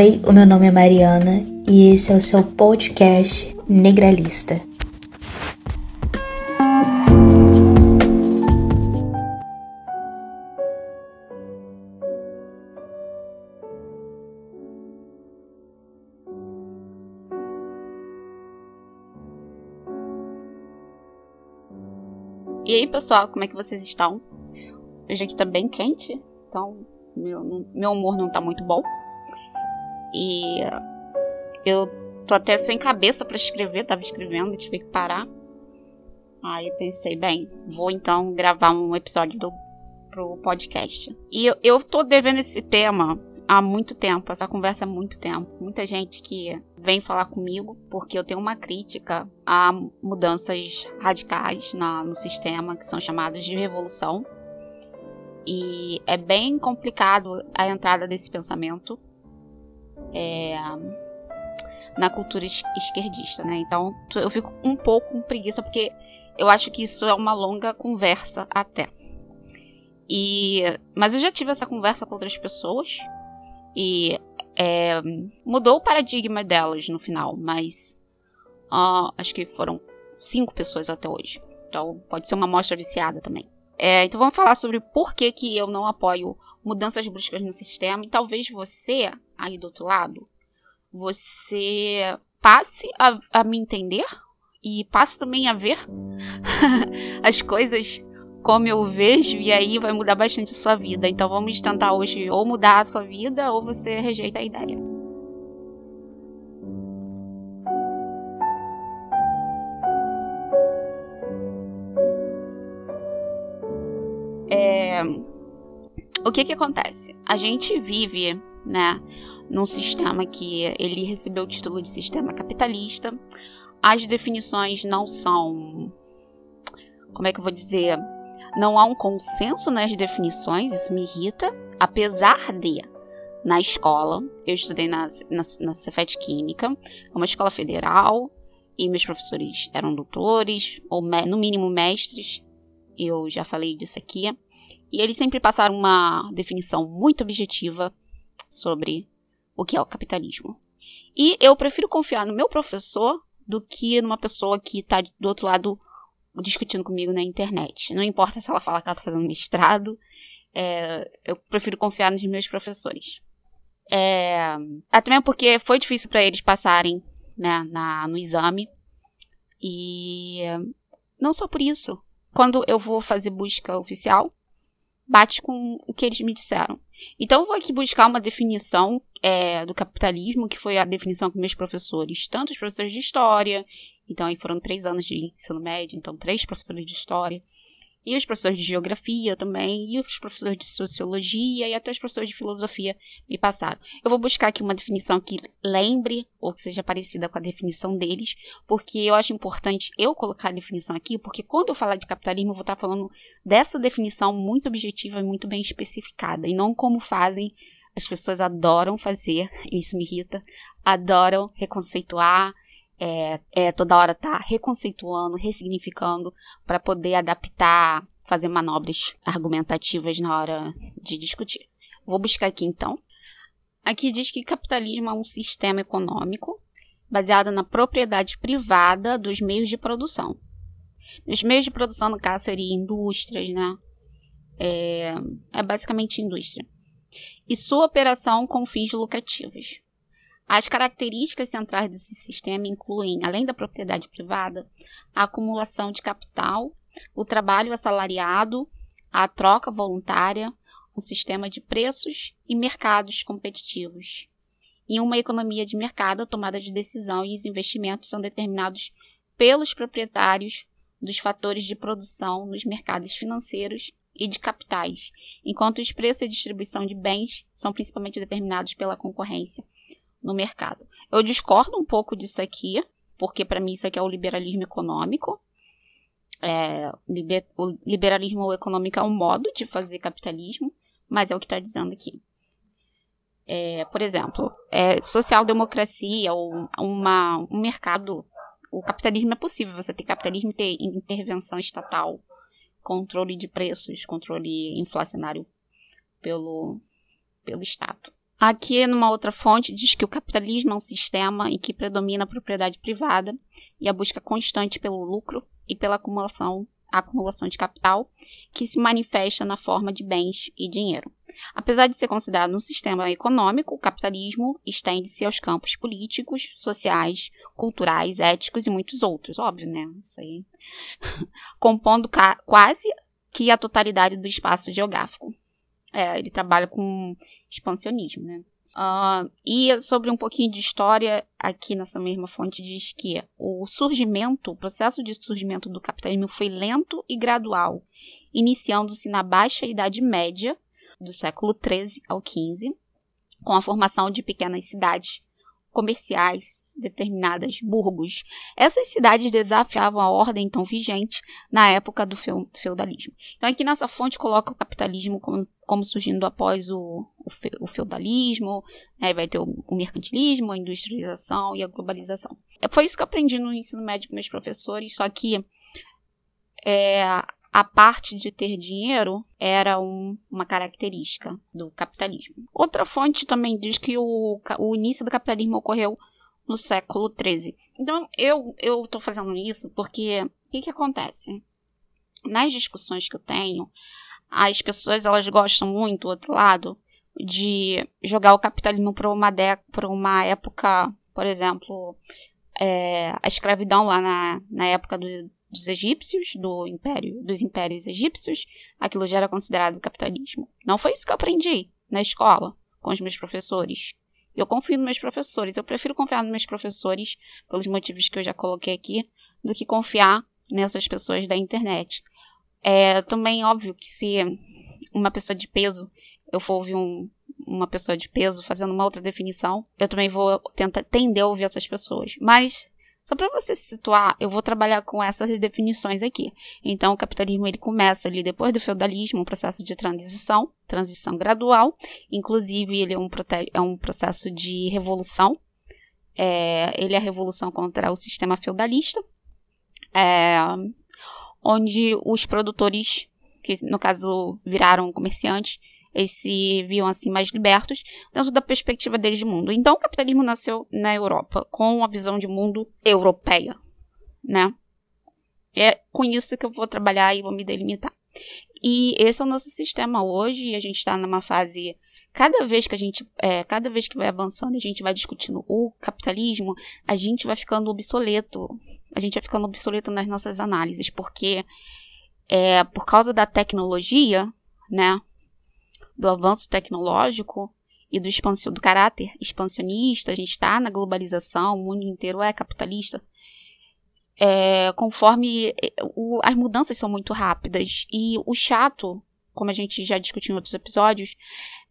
Oi, o meu nome é Mariana e esse é o seu podcast Negralista. E aí, pessoal, como é que vocês estão? Hoje aqui tá bem quente, então meu, meu humor não tá muito bom. E eu tô até sem cabeça para escrever, tava escrevendo, tive que parar. Aí eu pensei, bem, vou então gravar um episódio do pro podcast. E eu, eu tô devendo esse tema há muito tempo, essa conversa há muito tempo. Muita gente que vem falar comigo porque eu tenho uma crítica a mudanças radicais na, no sistema que são chamados de revolução. E é bem complicado a entrada desse pensamento é, na cultura esquerdista, né? Então eu fico um pouco com preguiça porque eu acho que isso é uma longa conversa até. E, mas eu já tive essa conversa com outras pessoas e é, mudou o paradigma delas no final, mas uh, acho que foram cinco pessoas até hoje. Então pode ser uma amostra viciada também. É, então vamos falar sobre por que, que eu não apoio mudanças bruscas no sistema. E talvez você, aí do outro lado, você passe a, a me entender e passe também a ver as coisas como eu vejo, e aí vai mudar bastante a sua vida. Então vamos tentar hoje ou mudar a sua vida ou você rejeita a ideia. É... O que que acontece? A gente vive, né, num sistema que ele recebeu o título de sistema capitalista. As definições não são como é que eu vou dizer? Não há um consenso nas definições, isso me irrita, apesar de na escola, eu estudei na, na, na Cefet Química, é uma escola federal, e meus professores eram doutores, ou no mínimo mestres, eu já falei disso aqui, e eles sempre passaram uma definição muito objetiva sobre o que é o capitalismo. E eu prefiro confiar no meu professor do que numa pessoa que está do outro lado discutindo comigo na internet. Não importa se ela fala que ela está fazendo mestrado, é, eu prefiro confiar nos meus professores. É, até mesmo porque foi difícil para eles passarem né, na, no exame. E não só por isso. Quando eu vou fazer busca oficial, bate com o que eles me disseram. Então, vou aqui buscar uma definição é, do capitalismo, que foi a definição que meus professores, tanto os professores de história então, aí foram três anos de ensino médio, então três professores de história, e os professores de geografia também, e os professores de sociologia e até os professores de filosofia me passaram. Eu vou buscar aqui uma definição que lembre ou que seja parecida com a definição deles, porque eu acho importante eu colocar a definição aqui, porque quando eu falar de capitalismo, eu vou estar falando dessa definição muito objetiva e muito bem especificada, e não como fazem as pessoas adoram fazer, e isso me irrita, adoram reconceituar, é, é, toda hora tá reconceituando, ressignificando para poder adaptar, fazer manobras argumentativas na hora de discutir. Vou buscar aqui então. Aqui diz que capitalismo é um sistema econômico baseado na propriedade privada dos meios de produção. Os meios de produção, no caso, seriam indústrias, né? É, é basicamente indústria. E sua operação com fins lucrativos. As características centrais desse sistema incluem, além da propriedade privada, a acumulação de capital, o trabalho assalariado, a troca voluntária, um sistema de preços e mercados competitivos. Em uma economia de mercado, a tomada de decisão e os investimentos são determinados pelos proprietários dos fatores de produção nos mercados financeiros e de capitais, enquanto os preços e distribuição de bens são principalmente determinados pela concorrência, no mercado. Eu discordo um pouco disso aqui, porque para mim isso aqui é o liberalismo econômico. É, liber, o liberalismo econômico é um modo de fazer capitalismo, mas é o que está dizendo aqui. É, por exemplo, é, social-democracia ou uma, um mercado. O capitalismo é possível, você ter capitalismo ter intervenção estatal, controle de preços, controle inflacionário pelo, pelo Estado. Aqui, numa outra fonte, diz que o capitalismo é um sistema em que predomina a propriedade privada e a busca constante pelo lucro e pela acumulação acumulação de capital, que se manifesta na forma de bens e dinheiro. Apesar de ser considerado um sistema econômico, o capitalismo estende-se aos campos políticos, sociais, culturais, éticos e muitos outros, óbvio, né? Isso aí. Compondo quase que a totalidade do espaço geográfico. É, ele trabalha com expansionismo, né? Uh, e sobre um pouquinho de história, aqui nessa mesma fonte diz que o surgimento, o processo de surgimento do capitalismo foi lento e gradual, iniciando-se na baixa Idade Média, do século XIII ao XV, com a formação de pequenas cidades comerciais, determinadas burgos. Essas cidades desafiavam a ordem então vigente na época do feudalismo. Então aqui nessa fonte coloca o capitalismo como, como surgindo após o, o, fe, o feudalismo, né? vai ter o, o, mercantilismo, a industrialização e a globalização. Foi isso que eu aprendi no ensino médio com meus professores, só que é, a parte de ter dinheiro era um, uma característica do capitalismo. Outra fonte também diz que o, o início do capitalismo ocorreu no século XIII. Então, eu eu estou fazendo isso porque o que, que acontece? Nas discussões que eu tenho, as pessoas elas gostam muito, do outro lado, de jogar o capitalismo para uma, uma época, por exemplo, é, a escravidão lá na, na época do, dos egípcios, do império, dos impérios egípcios, aquilo já era considerado capitalismo. Não foi isso que eu aprendi na escola com os meus professores. Eu confio nos meus professores. Eu prefiro confiar nos meus professores, pelos motivos que eu já coloquei aqui, do que confiar nessas pessoas da internet. É também óbvio que se uma pessoa de peso, eu for ouvir um, uma pessoa de peso fazendo uma outra definição, eu também vou tentar tender a ouvir essas pessoas. Mas só para você se situar, eu vou trabalhar com essas definições aqui. Então, o capitalismo ele começa ali depois do feudalismo, um processo de transição, transição gradual. Inclusive, ele é um, é um processo de revolução. É, ele é a revolução contra o sistema feudalista, é, onde os produtores, que no caso viraram comerciantes, eles se viam assim mais libertos dentro da perspectiva deles de mundo. Então o capitalismo nasceu na Europa com a visão de mundo europeia, né? É com isso que eu vou trabalhar e vou me delimitar. E esse é o nosso sistema hoje, e a gente está numa fase cada vez que a gente, é, cada vez que vai avançando, a gente vai discutindo o capitalismo, a gente vai ficando obsoleto. A gente vai ficando obsoleto nas nossas análises, porque é, por causa da tecnologia, né? Do avanço tecnológico e do, expansão, do caráter expansionista, a gente está na globalização, o mundo inteiro é capitalista. É, conforme é, o, as mudanças são muito rápidas. E o chato, como a gente já discutiu em outros episódios,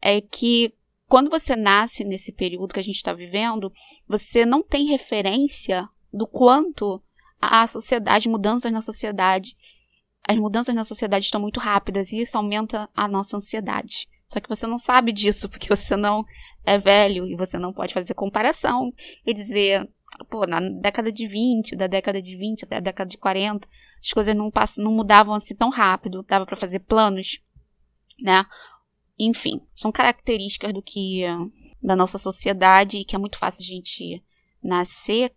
é que quando você nasce nesse período que a gente está vivendo, você não tem referência do quanto a sociedade, mudanças na sociedade, as mudanças na sociedade estão muito rápidas e isso aumenta a nossa ansiedade. Só que você não sabe disso, porque você não é velho e você não pode fazer comparação e dizer, pô, na década de 20, da década de 20 até a década de 40, as coisas não, passam, não mudavam assim tão rápido, dava para fazer planos, né? Enfim, são características do que da nossa sociedade que é muito fácil a gente nascer,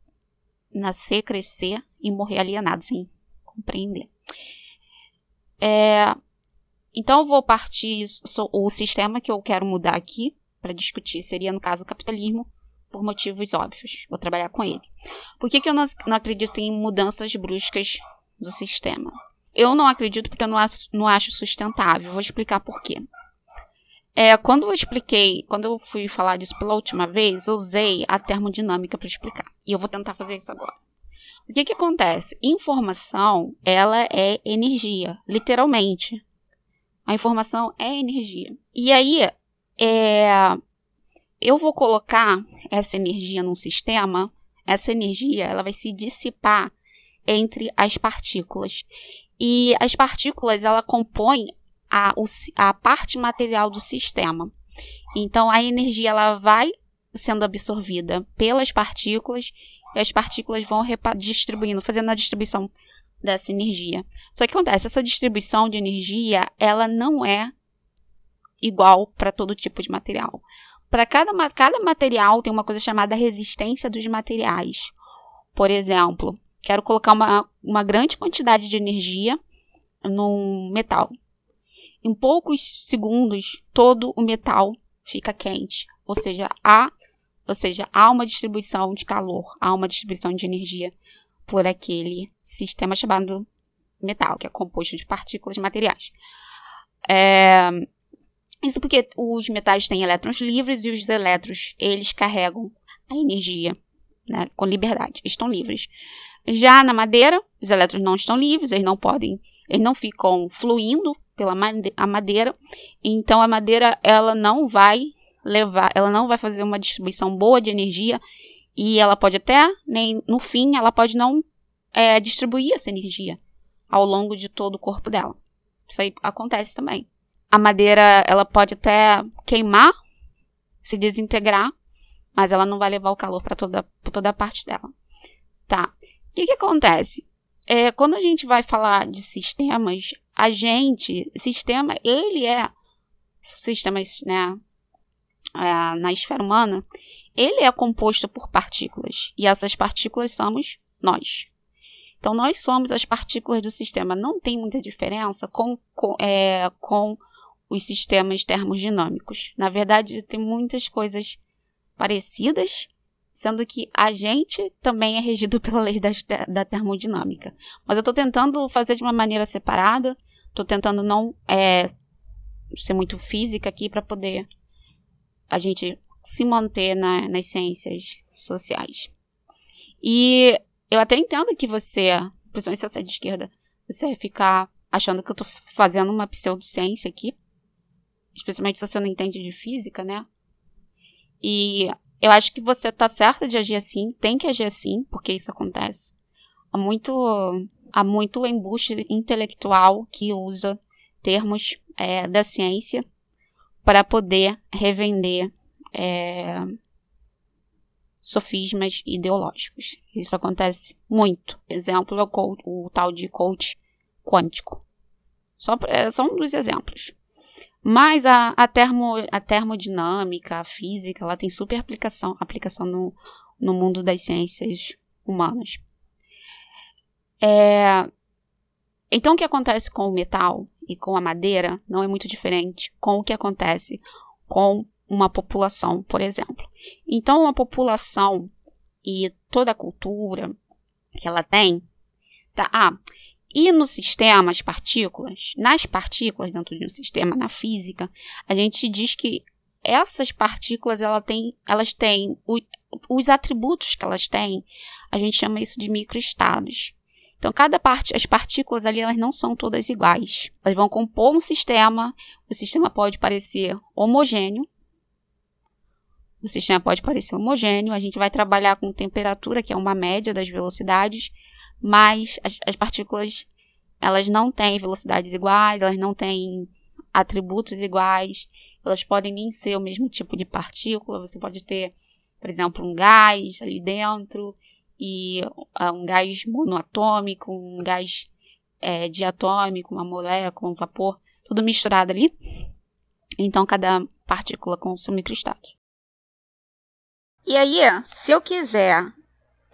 nascer, crescer e morrer alienado sem compreender. É, então, eu vou partir. O sistema que eu quero mudar aqui para discutir seria, no caso, o capitalismo, por motivos óbvios. Vou trabalhar com ele. Por que, que eu não, não acredito em mudanças bruscas do sistema? Eu não acredito porque eu não acho, não acho sustentável. Vou explicar por quê. É, quando eu expliquei, quando eu fui falar disso pela última vez, eu usei a termodinâmica para explicar. E eu vou tentar fazer isso agora. O que, que acontece? Informação, ela é energia, literalmente. A informação é energia. E aí, é, eu vou colocar essa energia num sistema, essa energia ela vai se dissipar entre as partículas. E as partículas ela compõem a, a parte material do sistema. Então a energia ela vai sendo absorvida pelas partículas e as partículas vão distribuindo, fazendo a distribuição dessa energia. Só que acontece, essa distribuição de energia, ela não é igual para todo tipo de material. para cada, cada material tem uma coisa chamada resistência dos materiais. Por exemplo, quero colocar uma, uma grande quantidade de energia num metal. Em poucos segundos, todo o metal fica quente. Ou seja, há, ou seja, há uma distribuição de calor, há uma distribuição de energia por aquele sistema chamado metal, que é composto de partículas materiais. É, isso porque os metais têm elétrons livres e os elétrons, eles carregam a energia né, com liberdade, estão livres. Já na madeira, os elétrons não estão livres, eles não podem, eles não ficam fluindo pela madeira, então a madeira ela não vai levar, ela não vai fazer uma distribuição boa de energia e ela pode até, nem no fim, ela pode não é, distribuir essa energia ao longo de todo o corpo dela. Isso aí acontece também. A madeira, ela pode até queimar, se desintegrar, mas ela não vai levar o calor para toda, toda a parte dela. Tá. O que, que acontece? É, quando a gente vai falar de sistemas, a gente, sistema, ele é sistemas, né, é, na esfera humana, ele é composto por partículas. E essas partículas somos nós. Então, nós somos as partículas do sistema. Não tem muita diferença com, com, é, com os sistemas termodinâmicos. Na verdade, tem muitas coisas parecidas, sendo que a gente também é regido pela lei da, da termodinâmica. Mas eu estou tentando fazer de uma maneira separada, estou tentando não é, ser muito física aqui para poder a gente se manter na, nas ciências sociais. E eu até entendo que você, principalmente se você é de esquerda, você vai ficar achando que eu tô fazendo uma pseudociência aqui. Especialmente se você não entende de física, né? E eu acho que você tá certa de agir assim, tem que agir assim, porque isso acontece. Há muito, há muito embuste intelectual que usa termos é, da ciência para poder revender é, sofismas ideológicos. Isso acontece muito. Exemplo é o, o tal de coach quântico. Só, é, são dos exemplos. Mas a, a, termo, a termodinâmica, a física, ela tem super aplicação, aplicação no, no mundo das ciências humanas. É, então, o que acontece com o metal e com a madeira não é muito diferente com o que acontece com uma população, por exemplo. Então, uma população e toda a cultura que ela tem, tá? Ah, e no sistema, as partículas, nas partículas dentro de um sistema, na física, a gente diz que essas partículas ela tem, elas têm o, os atributos que elas têm, a gente chama isso de microestados. Então, cada parte, as partículas ali, elas não são todas iguais. Elas vão compor um sistema, o sistema pode parecer homogêneo, o sistema pode parecer homogêneo, a gente vai trabalhar com temperatura, que é uma média das velocidades, mas as, as partículas elas não têm velocidades iguais, elas não têm atributos iguais, elas podem nem ser o mesmo tipo de partícula. Você pode ter, por exemplo, um gás ali dentro e uh, um gás monoatômico, um gás é, diatômico, uma molécula, um vapor, tudo misturado ali. Então, cada partícula com seu microestado. E aí, se eu quiser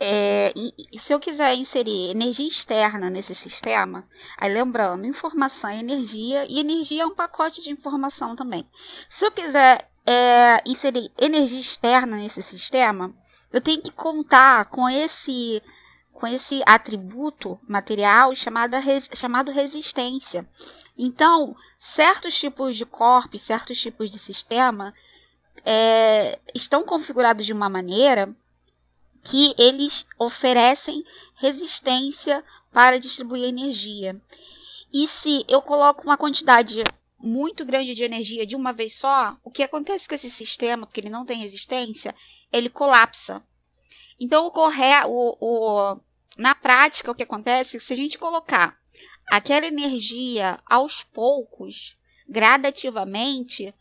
é, se eu quiser inserir energia externa nesse sistema, aí lembrando, informação é energia e energia é um pacote de informação também. Se eu quiser é, inserir energia externa nesse sistema, eu tenho que contar com esse com esse atributo material chamado, res, chamado resistência. Então, certos tipos de corpos, certos tipos de sistema é, estão configurados de uma maneira que eles oferecem resistência para distribuir energia. E se eu coloco uma quantidade muito grande de energia de uma vez só, o que acontece com esse sistema, porque ele não tem resistência, ele colapsa. Então, o corre... o, o, na prática, o que acontece é que se a gente colocar aquela energia aos poucos, gradativamente,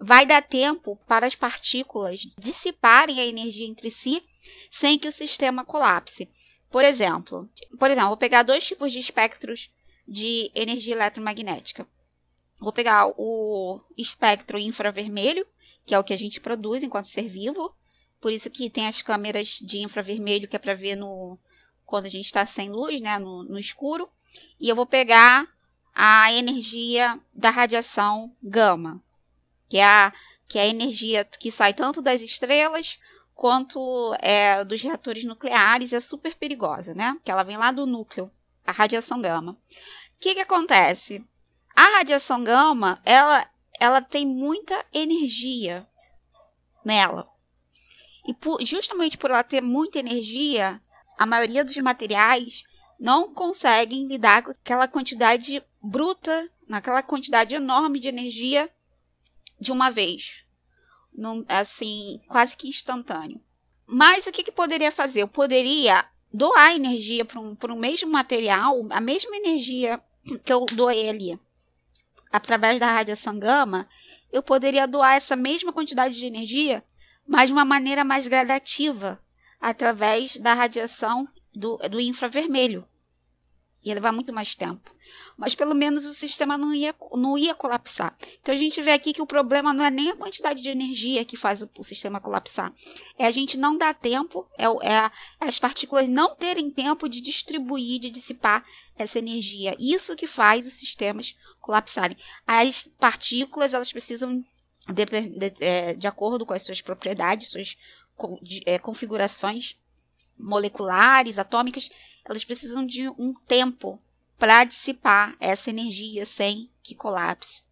vai dar tempo para as partículas dissiparem a energia entre si sem que o sistema colapse. Por exemplo, por exemplo, vou pegar dois tipos de espectros de energia eletromagnética. Vou pegar o espectro infravermelho, que é o que a gente produz enquanto ser vivo. Por isso que tem as câmeras de infravermelho que é para ver no quando a gente está sem luz, né, no, no escuro. E eu vou pegar a energia da radiação gama, que é a, que é a energia que sai tanto das estrelas quanto é, dos reatores nucleares, é super perigosa, né? Que ela vem lá do núcleo, a radiação gama. O que, que acontece? A radiação gama, ela, ela tem muita energia nela. E por, justamente por ela ter muita energia, a maioria dos materiais não conseguem lidar com aquela quantidade bruta, naquela quantidade enorme de energia de uma vez num, assim, quase que instantâneo. Mas o que, que poderia fazer? Eu poderia doar energia para um, um mesmo material, a mesma energia que eu doei ali, através da radiação gama, eu poderia doar essa mesma quantidade de energia, mas de uma maneira mais gradativa, através da radiação do, do infravermelho. Ia levar muito mais tempo mas pelo menos o sistema não ia, não ia colapsar. Então a gente vê aqui que o problema não é nem a quantidade de energia que faz o, o sistema colapsar, é a gente não dar tempo, é, é, é as partículas não terem tempo de distribuir, de dissipar essa energia. Isso que faz os sistemas colapsarem. As partículas elas precisam de, de, é, de acordo com as suas propriedades, suas de, é, configurações moleculares, atômicas, elas precisam de um tempo para dissipar essa energia sem que colapse,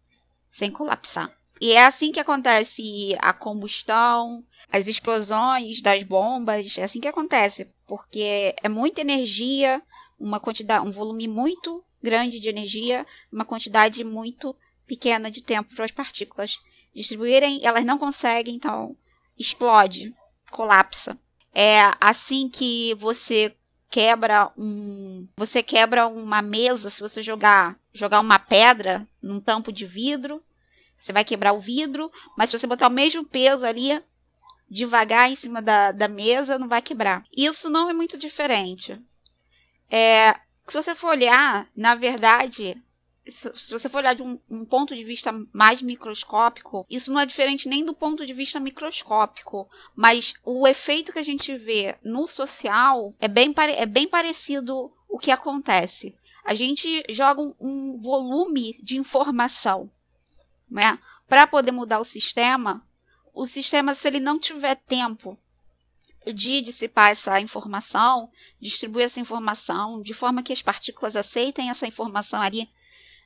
sem colapsar. E é assim que acontece a combustão, as explosões das bombas, é assim que acontece, porque é muita energia, uma quantidade, um volume muito grande de energia, uma quantidade muito pequena de tempo para as partículas distribuírem, elas não conseguem, então explode, colapsa. É assim que você quebra um, você quebra uma mesa se você jogar jogar uma pedra num tampo de vidro, você vai quebrar o vidro, mas se você botar o mesmo peso ali devagar em cima da, da mesa, não vai quebrar. Isso não é muito diferente. É, se você for olhar, na verdade, se você for olhar de um, um, ponto de vista mais microscópico, isso não é diferente nem do ponto de vista microscópico, mas o efeito que a gente vê no social é bem, é bem parecido o que acontece. A gente joga um, um volume de informação, né, para poder mudar o sistema. O sistema, se ele não tiver tempo de dissipar essa informação, distribuir essa informação de forma que as partículas aceitem essa informação ali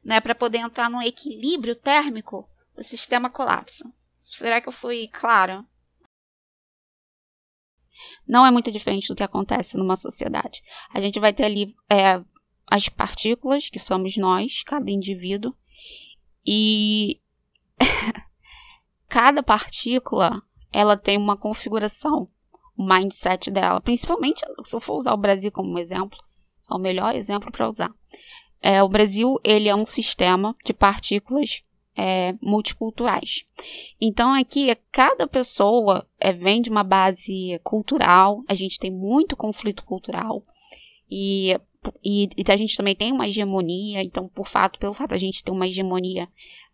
né, para poder entrar num equilíbrio térmico, o sistema colapsa. Será que eu fui clara? Não é muito diferente do que acontece numa sociedade. A gente vai ter ali é, as partículas, que somos nós, cada indivíduo, e cada partícula ela tem uma configuração, o mindset dela. Principalmente se eu for usar o Brasil como exemplo, é o melhor exemplo para usar. É, o Brasil ele é um sistema de partículas é, multiculturais. Então aqui cada pessoa é, vem de uma base cultural. A gente tem muito conflito cultural e, e, e, a gente também tem uma hegemonia. Então por fato, pelo fato a gente ter uma hegemonia,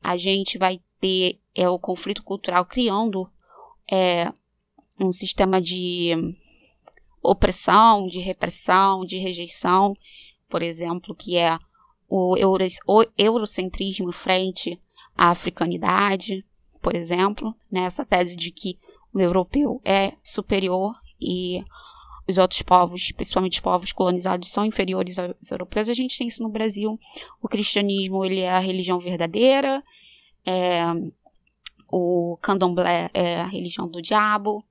a gente vai ter é, o conflito cultural criando é, um sistema de opressão, de repressão, de rejeição, por exemplo, que é o, euro, o eurocentrismo frente à africanidade, por exemplo, né, essa tese de que o europeu é superior e os outros povos, principalmente os povos colonizados, são inferiores aos europeus. A gente tem isso no Brasil. O cristianismo ele é a religião verdadeira, é, o candomblé é a religião do diabo,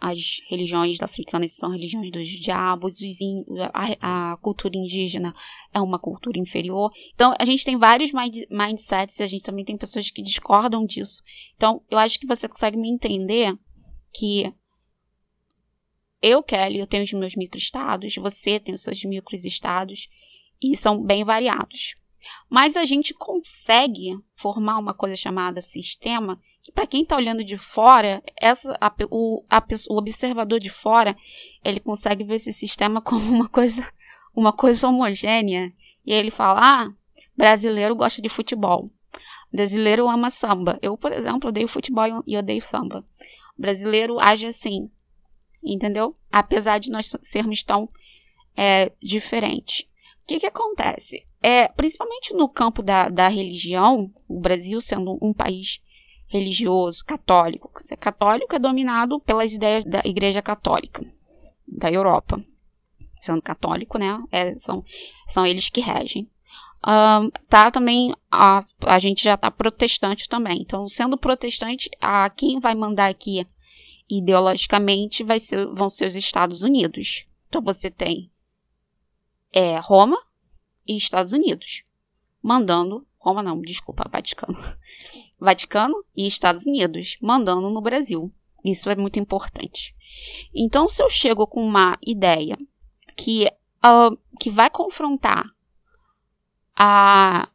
as religiões africanas são religiões dos diabos, a, cultura indígena é uma cultura inferior. Então, a gente tem vários mind, mindsets e a gente também tem pessoas que discordam disso. Então, eu acho que você consegue me entender que eu, Kelly, eu tenho os meus microestados, você tem os seus microestados, e são bem variados. Mas a gente consegue formar uma coisa chamada sistema que para quem está olhando de fora, essa, a, o, a, o observador de fora, ele consegue ver esse sistema como uma coisa, uma coisa homogênea. E ele fala, ah, brasileiro gosta de futebol. Brasileiro ama samba. Eu, por exemplo, odeio futebol e odeio samba. O brasileiro age assim, entendeu? Apesar de nós sermos tão é, diferentes. O que, que acontece? É, principalmente no campo da, da religião, o Brasil sendo um país religioso, católico. Católico é dominado pelas ideias da Igreja Católica da Europa. Sendo católico, né? É, são, são eles que regem. Um, tá também a, a gente já tá protestante também. Então, sendo protestante, a quem vai mandar aqui ideologicamente vai ser, vão ser os Estados Unidos. Então você tem é, Roma e Estados Unidos mandando Roma não, desculpa, Vaticano. Vaticano e Estados Unidos mandando no Brasil. Isso é muito importante. Então, se eu chego com uma ideia que, uh, que vai confrontar a,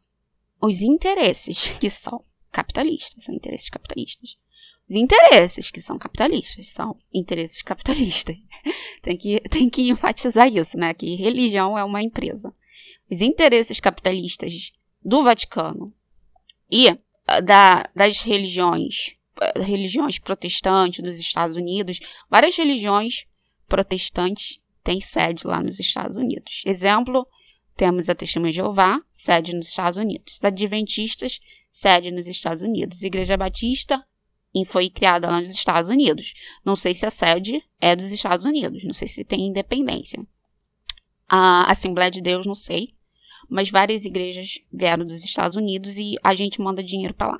os interesses que são capitalistas, são interesses capitalistas. Os interesses que são capitalistas são interesses capitalistas. tem, que, tem que enfatizar isso, né? Que religião é uma empresa. Os interesses capitalistas do Vaticano e da, das religiões, ah, religiões protestantes dos Estados Unidos, várias religiões protestantes têm sede lá nos Estados Unidos. Exemplo, temos a Testemunha de Jeová, sede nos Estados Unidos. Adventistas, sede nos Estados Unidos. Igreja Batista foi criada lá nos Estados Unidos. Não sei se a sede é dos Estados Unidos, não sei se tem independência. A Assembleia de Deus, não sei mas várias igrejas vieram dos Estados Unidos e a gente manda dinheiro para lá.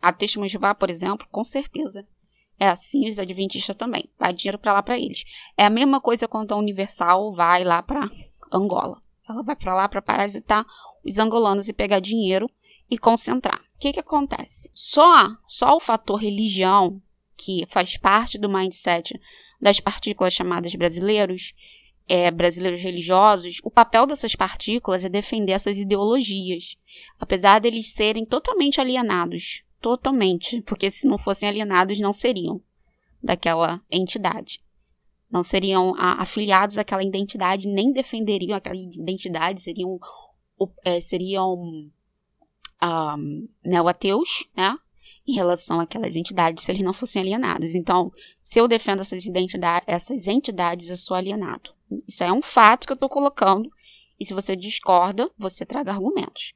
A Testemunha de Jeová, por exemplo, com certeza. É assim, os adventistas também. Vai dinheiro para lá para eles. É a mesma coisa quando a Universal vai lá para Angola. Ela vai para lá para parasitar os angolanos e pegar dinheiro e concentrar. O que, que acontece? Só, só o fator religião, que faz parte do mindset das partículas chamadas brasileiros, é, brasileiros religiosos, o papel dessas partículas é defender essas ideologias, apesar deles serem totalmente alienados, totalmente, porque se não fossem alienados não seriam daquela entidade, não seriam a, afiliados àquela identidade, nem defenderiam aquela identidade, seriam é, seriam um, neo-ateus, né? Em relação àquelas entidades, se eles não fossem alienados. Então, se eu defendo essas, identidade, essas entidades, eu sou alienado. Isso é um fato que eu estou colocando. E se você discorda, você traga argumentos.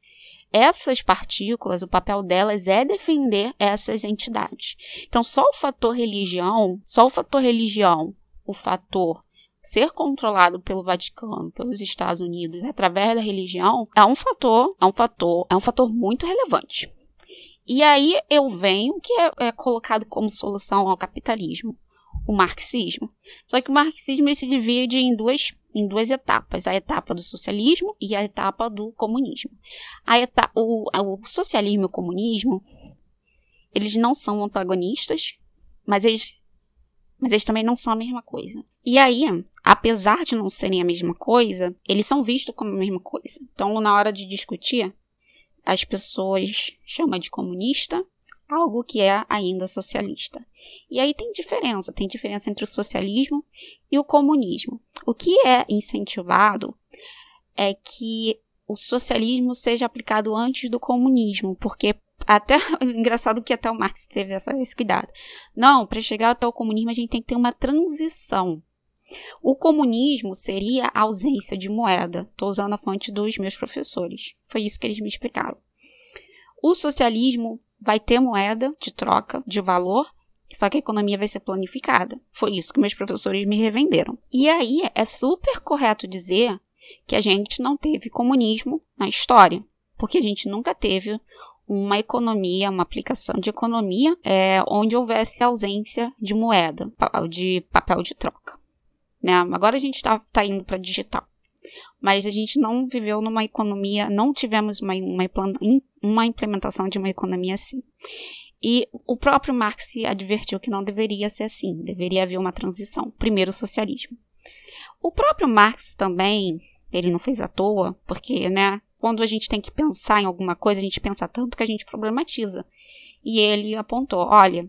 Essas partículas, o papel delas é defender essas entidades. Então, só o fator religião, só o fator religião, o fator ser controlado pelo Vaticano, pelos Estados Unidos, através da religião, é um fator, é um fator, é um fator muito relevante. E aí eu venho que é, é colocado como solução ao capitalismo o marxismo. Só que o marxismo se divide em duas, em duas etapas: a etapa do socialismo e a etapa do comunismo. A etapa, o, o socialismo e o comunismo eles não são antagonistas, mas eles, mas eles também não são a mesma coisa. E aí, apesar de não serem a mesma coisa, eles são vistos como a mesma coisa. Então, na hora de discutir, as pessoas chamam de comunista algo que é ainda socialista. E aí tem diferença, tem diferença entre o socialismo e o comunismo. O que é incentivado é que o socialismo seja aplicado antes do comunismo, porque até engraçado que até o Marx teve essa, esse cuidado. Não, para chegar até o comunismo a gente tem que ter uma transição. O comunismo seria a ausência de moeda. Estou usando a fonte dos meus professores. Foi isso que eles me explicaram. O socialismo vai ter moeda de troca, de valor, só que a economia vai ser planificada. Foi isso que meus professores me revenderam. E aí é super correto dizer que a gente não teve comunismo na história, porque a gente nunca teve uma economia, uma aplicação de economia é, onde houvesse ausência de moeda, de papel de troca. Né? Agora a gente está tá indo para digital mas a gente não viveu numa economia, não tivemos uma, uma, uma implementação de uma economia assim. E o próprio Marx advertiu que não deveria ser assim, deveria haver uma transição. Primeiro, o socialismo. O próprio Marx também, ele não fez à toa, porque, né, quando a gente tem que pensar em alguma coisa, a gente pensa tanto que a gente problematiza. E ele apontou: olha,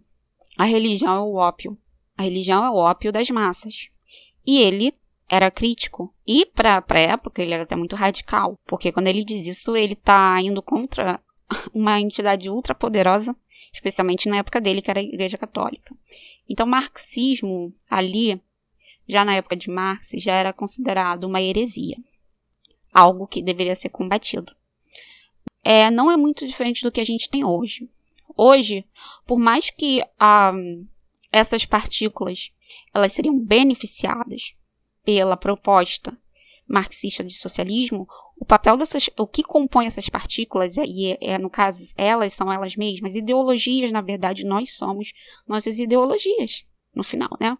a religião é o ópio. A religião é o ópio das massas. E ele era crítico. E para a época ele era até muito radical, porque quando ele diz isso, ele está indo contra uma entidade ultrapoderosa, especialmente na época dele, que era a Igreja Católica. Então, marxismo ali, já na época de Marx, já era considerado uma heresia, algo que deveria ser combatido. É, não é muito diferente do que a gente tem hoje. Hoje, por mais que ah, essas partículas elas seriam beneficiadas pela proposta marxista de socialismo, o papel dessas, o que compõe essas partículas, e é, é, no caso elas são elas mesmas, ideologias, na verdade, nós somos nossas ideologias, no final, né?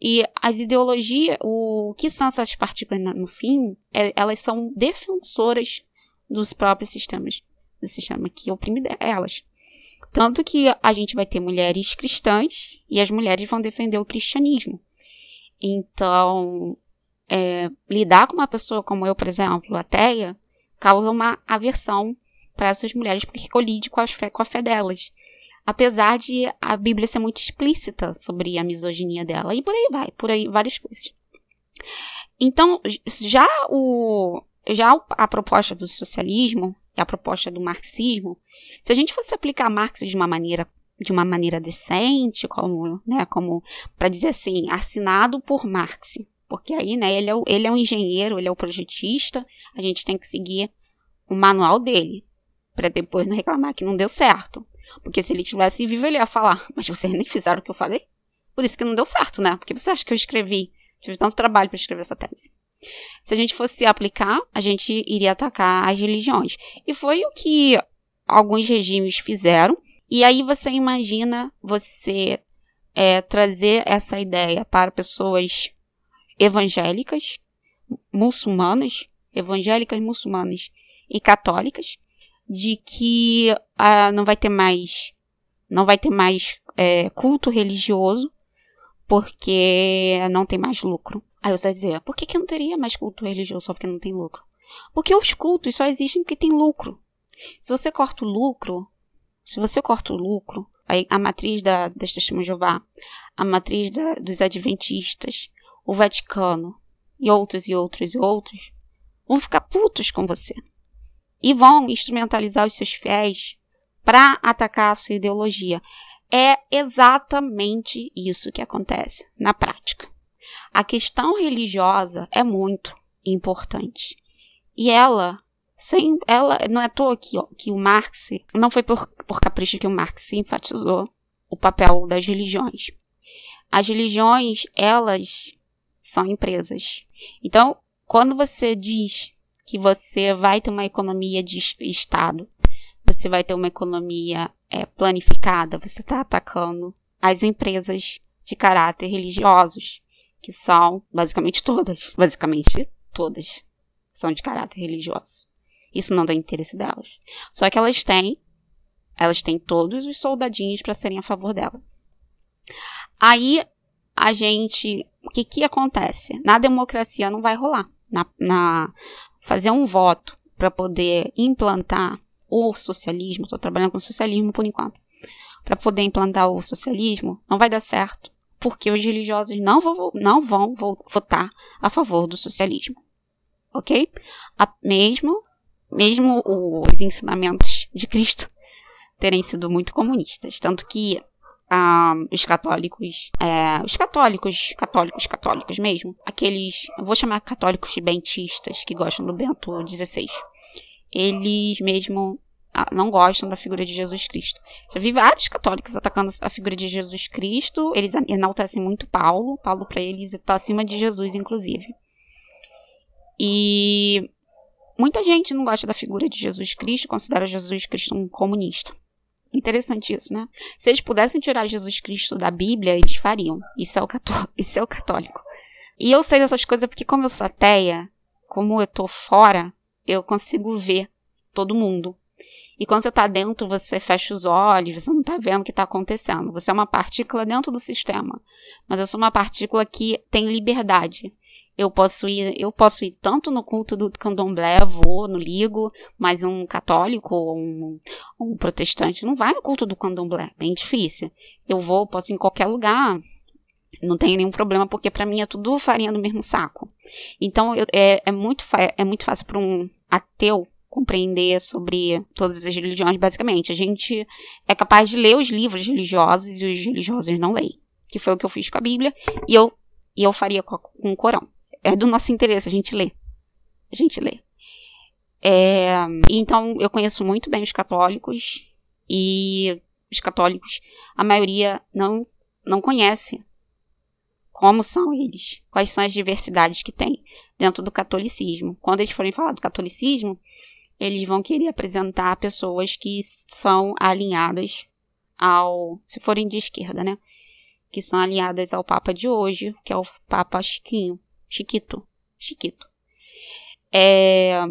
E as ideologias, o que são essas partículas no fim, é, elas são defensoras dos próprios sistemas, do sistema que oprime elas. Tanto que a gente vai ter mulheres cristãs e as mulheres vão defender o cristianismo. Então, é, lidar com uma pessoa como eu, por exemplo, ateia, causa uma aversão para essas mulheres, porque colide com a, fé, com a fé delas. Apesar de a Bíblia ser muito explícita sobre a misoginia dela. E por aí vai, por aí várias coisas. Então, já, o, já a proposta do socialismo e a proposta do marxismo, se a gente fosse aplicar Marx de uma maneira de uma maneira decente, como, né, como para dizer assim, assinado por Marx, porque aí, né, ele é, o, ele é um engenheiro, ele é o projetista, a gente tem que seguir o manual dele, para depois não reclamar que não deu certo. Porque se ele tivesse vivo, ele ia falar, mas vocês nem fizeram o que eu falei? Por isso que não deu certo, né? Porque você acha que eu escrevi, tive tanto trabalho para escrever essa tese. Se a gente fosse aplicar, a gente iria atacar as religiões. E foi o que alguns regimes fizeram. E aí você imagina você é, trazer essa ideia para pessoas evangélicas, muçulmanas, evangélicas, muçulmanas e católicas, de que ah, não vai ter mais, não vai ter mais é, culto religioso, porque não tem mais lucro. Aí você vai dizer, por que, que não teria mais culto religioso só porque não tem lucro? Porque os cultos só existem porque tem lucro. Se você corta o lucro, se você corta o lucro, a, matriz da, das testemunhas de Jeová, a matriz da, dos adventistas, o Vaticano e outros e outros e outros vão ficar putos com você e vão instrumentalizar os seus fiéis para atacar a sua ideologia. É exatamente isso que acontece na prática. A questão religiosa é muito importante. E ela, sem, ela não é à toa que, que o Marx, não foi por, por capricho que o Marx enfatizou o papel das religiões. As religiões, elas são empresas. Então, quando você diz que você vai ter uma economia de Estado, você vai ter uma economia é, planificada, você está atacando as empresas de caráter religiosos, que são basicamente todas, basicamente todas são de caráter religioso. Isso não dá interesse delas. Só que elas têm, elas têm todos os soldadinhos para serem a favor dela. Aí a gente o que, que acontece? Na democracia não vai rolar. Na, na fazer um voto para poder implantar o socialismo, estou trabalhando com socialismo por enquanto, para poder implantar o socialismo, não vai dar certo, porque os religiosos não vão, não vão votar a favor do socialismo. Ok? A, mesmo, mesmo os ensinamentos de Cristo terem sido muito comunistas. Tanto que ah, os católicos, é, os católicos, católicos, católicos mesmo, aqueles, vou chamar católicos bentistas que gostam do Bento XVI, eles mesmo não gostam da figura de Jesus Cristo. Já vi vários católicos atacando a figura de Jesus Cristo, eles enaltecem muito Paulo, Paulo para eles está acima de Jesus, inclusive. E muita gente não gosta da figura de Jesus Cristo, considera Jesus Cristo um comunista. Interessante isso, né? Se eles pudessem tirar Jesus Cristo da Bíblia, eles fariam. Isso é o, cató isso é o católico. E eu sei dessas coisas porque, como eu sou ateia, como eu tô fora, eu consigo ver todo mundo. E quando você tá dentro, você fecha os olhos, você não tá vendo o que tá acontecendo. Você é uma partícula dentro do sistema. Mas eu sou uma partícula que tem liberdade. Eu posso ir, eu posso ir tanto no culto do candomblé, vou, no ligo, mas um católico ou um, um protestante não vai no culto do candomblé, bem difícil. Eu vou, posso ir em qualquer lugar, não tem nenhum problema, porque para mim é tudo farinha do mesmo saco. Então eu, é, é, muito, é muito fácil para um ateu compreender sobre todas as religiões, basicamente. A gente é capaz de ler os livros religiosos e os religiosos não leem. Que foi o que eu fiz com a Bíblia e eu, e eu faria com, com o Corão. É do nosso interesse, a gente lê. A gente lê. É, então, eu conheço muito bem os católicos e os católicos, a maioria não, não conhece como são eles, quais são as diversidades que tem dentro do catolicismo. Quando eles forem falar do catolicismo, eles vão querer apresentar pessoas que são alinhadas ao, se forem de esquerda, né? Que são alinhadas ao Papa de hoje, que é o Papa Chiquinho, Chiquito, Chiquito. É,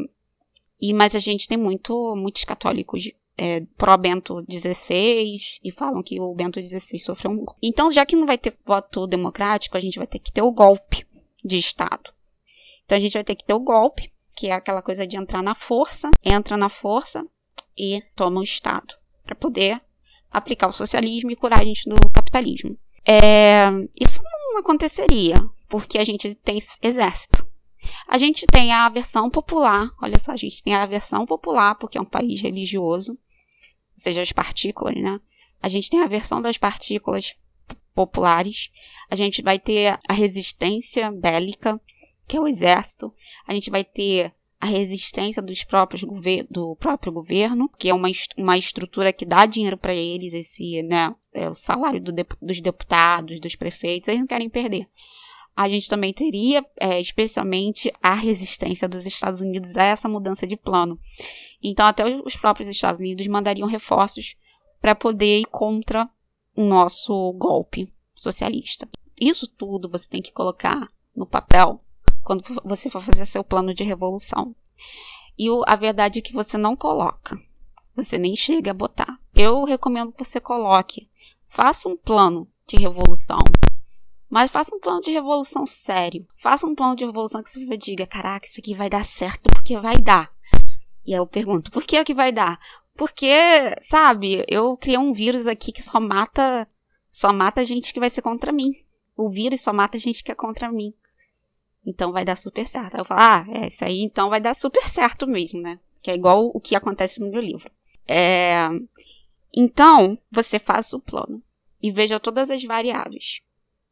e mas a gente tem muito, muitos católicos é, pró-Bento XVI e falam que o Bento XVI sofreu um golpe. Então, já que não vai ter voto democrático, a gente vai ter que ter o golpe de Estado. Então, a gente vai ter que ter o golpe, que é aquela coisa de entrar na força, entra na força e toma o Estado, para poder aplicar o socialismo e curar a gente do capitalismo. É, isso não aconteceria, porque a gente tem exército. A gente tem a versão popular, olha só, a gente tem a versão popular, porque é um país religioso, ou seja, as partículas, né? A gente tem a versão das partículas populares, a gente vai ter a resistência bélica, que é o exército, a gente vai ter a resistência dos próprios do próprio governo, que é uma, uma estrutura que dá dinheiro para eles, esse, né, é o salário do dos deputados, dos prefeitos, eles não querem perder. A gente também teria, é, especialmente, a resistência dos Estados Unidos a essa mudança de plano. Então, até os próprios Estados Unidos mandariam reforços para poder ir contra o nosso golpe socialista. Isso tudo você tem que colocar no papel quando você for fazer seu plano de revolução. E o, a verdade é que você não coloca. Você nem chega a botar. Eu recomendo que você coloque. Faça um plano de revolução. Mas faça um plano de revolução sério. Faça um plano de revolução que você diga: caraca, isso aqui vai dar certo porque vai dar. E aí eu pergunto, por que é que vai dar? Porque, sabe, eu criei um vírus aqui que só mata só mata gente que vai ser contra mim. O vírus só mata gente que é contra mim. Então vai dar super certo. Aí eu falo, ah, é isso aí, então vai dar super certo mesmo, né? Que é igual o que acontece no meu livro. É... Então, você faz o plano e veja todas as variáveis.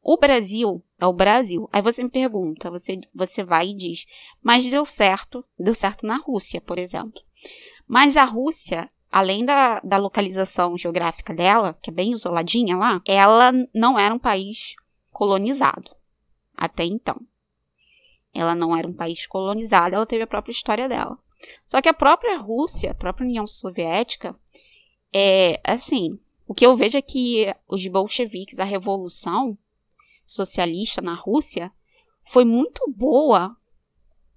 O Brasil é o Brasil. Aí você me pergunta, você, você vai e diz, mas deu certo, deu certo na Rússia, por exemplo. Mas a Rússia, além da, da localização geográfica dela, que é bem isoladinha lá, ela não era um país colonizado até então. Ela não era um país colonizado, ela teve a própria história dela. Só que a própria Rússia, a própria União Soviética, é assim, o que eu vejo é que os bolcheviques, a revolução, socialista na Rússia foi muito boa,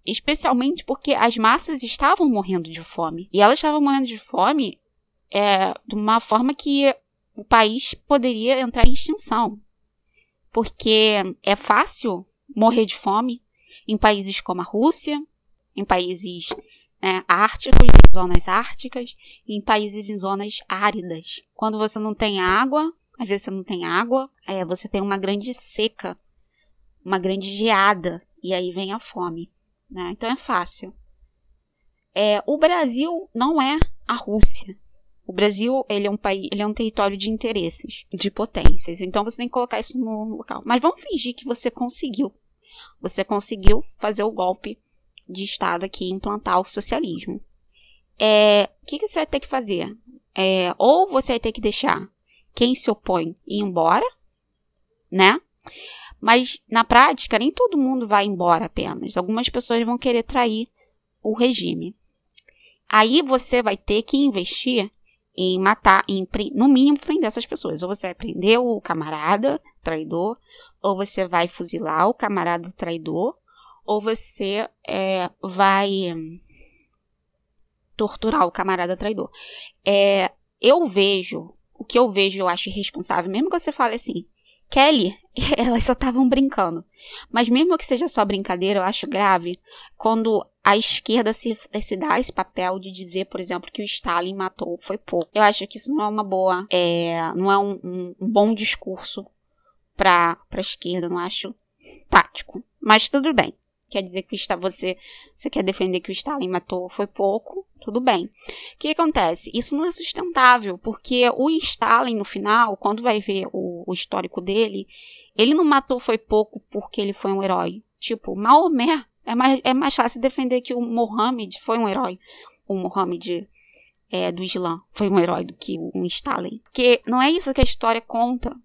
especialmente porque as massas estavam morrendo de fome. E elas estavam morrendo de fome é, de uma forma que o país poderia entrar em extinção. Porque é fácil morrer de fome em países como a Rússia, em países né, árticos, em zonas árticas, em países em zonas áridas. Quando você não tem água, às vezes você não tem água, é, você tem uma grande seca, uma grande geada, e aí vem a fome. Né? Então é fácil. É, o Brasil não é a Rússia. O Brasil ele é um país, ele é um território de interesses, de potências. Então você tem que colocar isso no local. Mas vamos fingir que você conseguiu. Você conseguiu fazer o golpe de Estado aqui, implantar o socialismo. É, o que, que você vai ter que fazer? É, ou você vai ter que deixar quem se opõe ir embora, né? Mas na prática, nem todo mundo vai embora apenas. Algumas pessoas vão querer trair o regime. Aí você vai ter que investir em matar, em, no mínimo prender essas pessoas. Ou você vai prender o camarada traidor, ou você vai fuzilar o camarada traidor, ou você é, vai torturar o camarada traidor. É, eu vejo o que eu vejo eu acho irresponsável, mesmo que você fale assim, Kelly, elas só estavam brincando. Mas mesmo que seja só brincadeira, eu acho grave quando a esquerda se, se dá esse papel de dizer, por exemplo, que o Stalin matou foi pouco. Eu acho que isso não é uma boa, é, não é um, um, um bom discurso para a esquerda, não acho tático. Mas tudo bem. quer dizer que você você quer defender que o Stalin matou foi pouco, tudo bem. O que acontece? Isso não é sustentável, porque o Stalin no final, quando vai ver o, o histórico dele, ele não matou foi pouco porque ele foi um herói. Tipo, Maomé é mais, é mais fácil defender que o Mohammed foi um herói. O Mohammed é, do Islã foi um herói do que um Stalin. Porque não é isso que a história conta.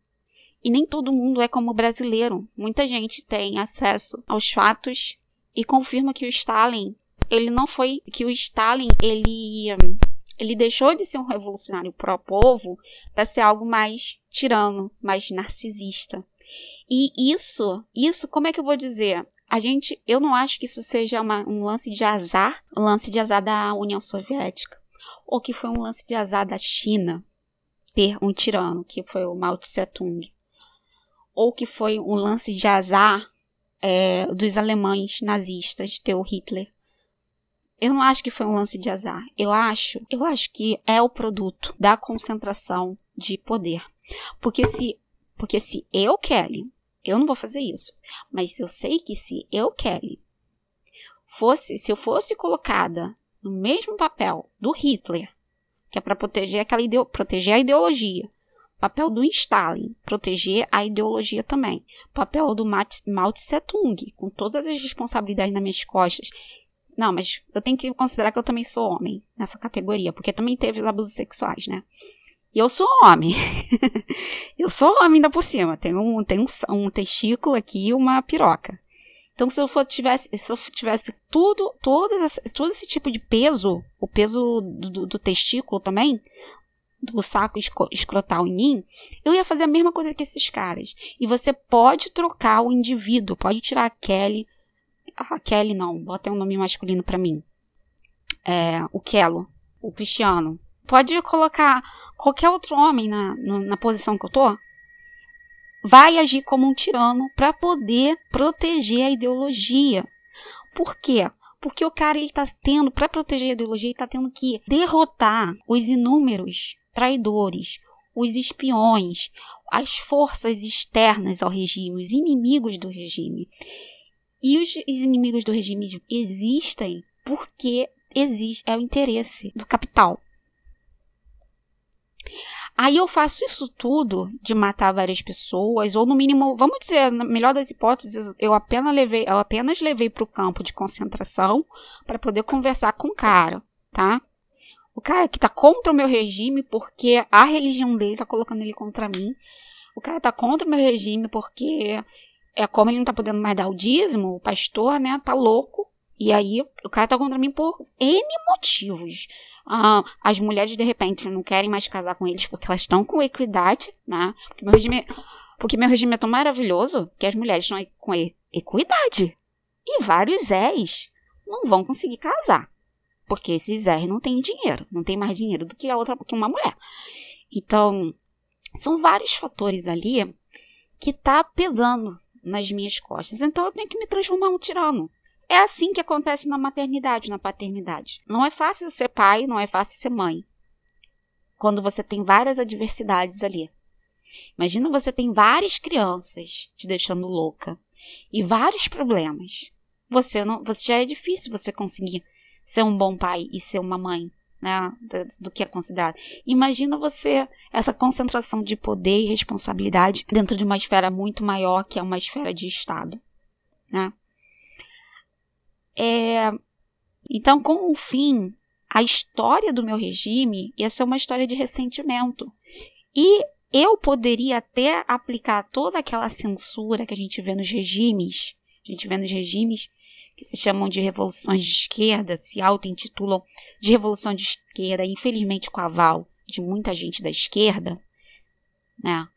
E nem todo mundo é como o brasileiro. Muita gente tem acesso aos fatos e confirma que o Stalin, ele não foi que o Stalin, ele ele deixou de ser um revolucionário pró-povo para ser algo mais tirano, mais narcisista. E isso, isso, como é que eu vou dizer? A gente, eu não acho que isso seja uma, um lance de azar, um lance de azar da União Soviética, ou que foi um lance de azar da China ter um tirano, que foi o Mao Tse Tung ou que foi um lance de azar é, dos alemães nazistas ter o Hitler. Eu não acho que foi um lance de azar. Eu acho, eu acho que é o produto da concentração de poder. Porque se, porque se eu, Kelly, eu não vou fazer isso, mas eu sei que se eu, Kelly, fosse, se eu fosse colocada no mesmo papel do Hitler, que é para proteger aquela proteger a ideologia, Papel do Stalin, proteger a ideologia também. Papel do Mao Tse Tung, com todas as responsabilidades nas minhas costas. Não, mas eu tenho que considerar que eu também sou homem nessa categoria, porque também teve abusos sexuais, né? E eu sou homem. eu sou homem ainda por cima. Tenho um, tenho um, um testículo aqui e uma piroca. Então, se eu for, tivesse, se eu tivesse tudo, todo esse, todo esse tipo de peso, o peso do, do, do testículo também, do saco escrotal em mim, eu ia fazer a mesma coisa que esses caras. E você pode trocar o indivíduo, pode tirar a Kelly. A Kelly não, bota um nome masculino para mim. É, o Kelo, o Cristiano. Pode colocar qualquer outro homem na, na posição que eu tô. Vai agir como um tirano para poder proteger a ideologia. Por quê? Porque o cara ele tá tendo, para proteger a ideologia, ele tá tendo que derrotar os inúmeros traidores, os espiões, as forças externas ao regime, os inimigos do regime. E os inimigos do regime existem porque existe é o interesse do capital. Aí eu faço isso tudo de matar várias pessoas, ou no mínimo, vamos dizer, na melhor das hipóteses, eu apenas levei, eu apenas levei para o campo de concentração para poder conversar com o cara, tá? O cara que tá contra o meu regime porque a religião dele tá colocando ele contra mim. O cara tá contra o meu regime porque é como ele não tá podendo mais dar o dízimo, o pastor, né, tá louco. E aí o cara tá contra mim por N motivos. Ah, as mulheres, de repente, não querem mais casar com eles porque elas estão com equidade, né? Porque meu regime, porque meu regime é tão maravilhoso que as mulheres estão com equidade. E vários ex não vão conseguir casar. Porque esse Zé não tem dinheiro, não tem mais dinheiro do que a outra, que uma mulher. Então, são vários fatores ali que tá pesando nas minhas costas. Então eu tenho que me transformar um tirano. É assim que acontece na maternidade, na paternidade. Não é fácil ser pai, não é fácil ser mãe. Quando você tem várias adversidades ali. Imagina você tem várias crianças te deixando louca e vários problemas. Você não, você já é difícil você conseguir ser um bom pai e ser uma mãe, né, do, do, que é considerado. Imagina você essa concentração de poder e responsabilidade dentro de uma esfera muito maior que é uma esfera de Estado, né? É, então, com o fim, a história do meu regime ia ser uma história de ressentimento. E eu poderia até aplicar toda aquela censura que a gente vê nos regimes, a gente vê nos regimes que se chamam de revoluções de esquerda, se auto-intitulam de revolução de esquerda, infelizmente com aval de muita gente da esquerda, né?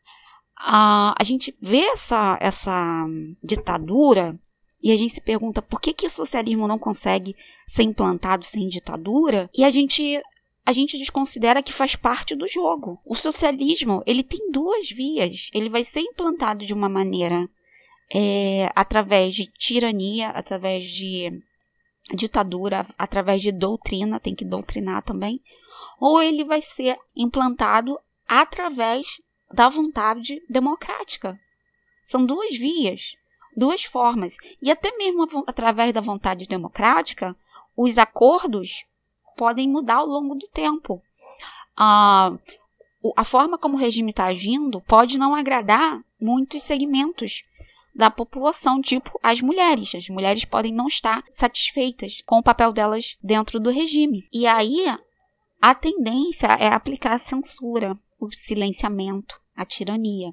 a gente vê essa, essa ditadura e a gente se pergunta por que, que o socialismo não consegue ser implantado sem ditadura e a gente a gente desconsidera que faz parte do jogo. O socialismo, ele tem duas vias. Ele vai ser implantado de uma maneira é, através de tirania, através de ditadura, através de doutrina, tem que doutrinar também, ou ele vai ser implantado através da vontade democrática. São duas vias. duas formas. E até mesmo através da vontade democrática, os acordos podem mudar ao longo do tempo. Ah, a forma como o regime está agindo pode não agradar muitos segmentos da população, tipo as mulheres. As mulheres podem não estar satisfeitas com o papel delas dentro do regime. E aí a tendência é aplicar a censura, o silenciamento, a tirania.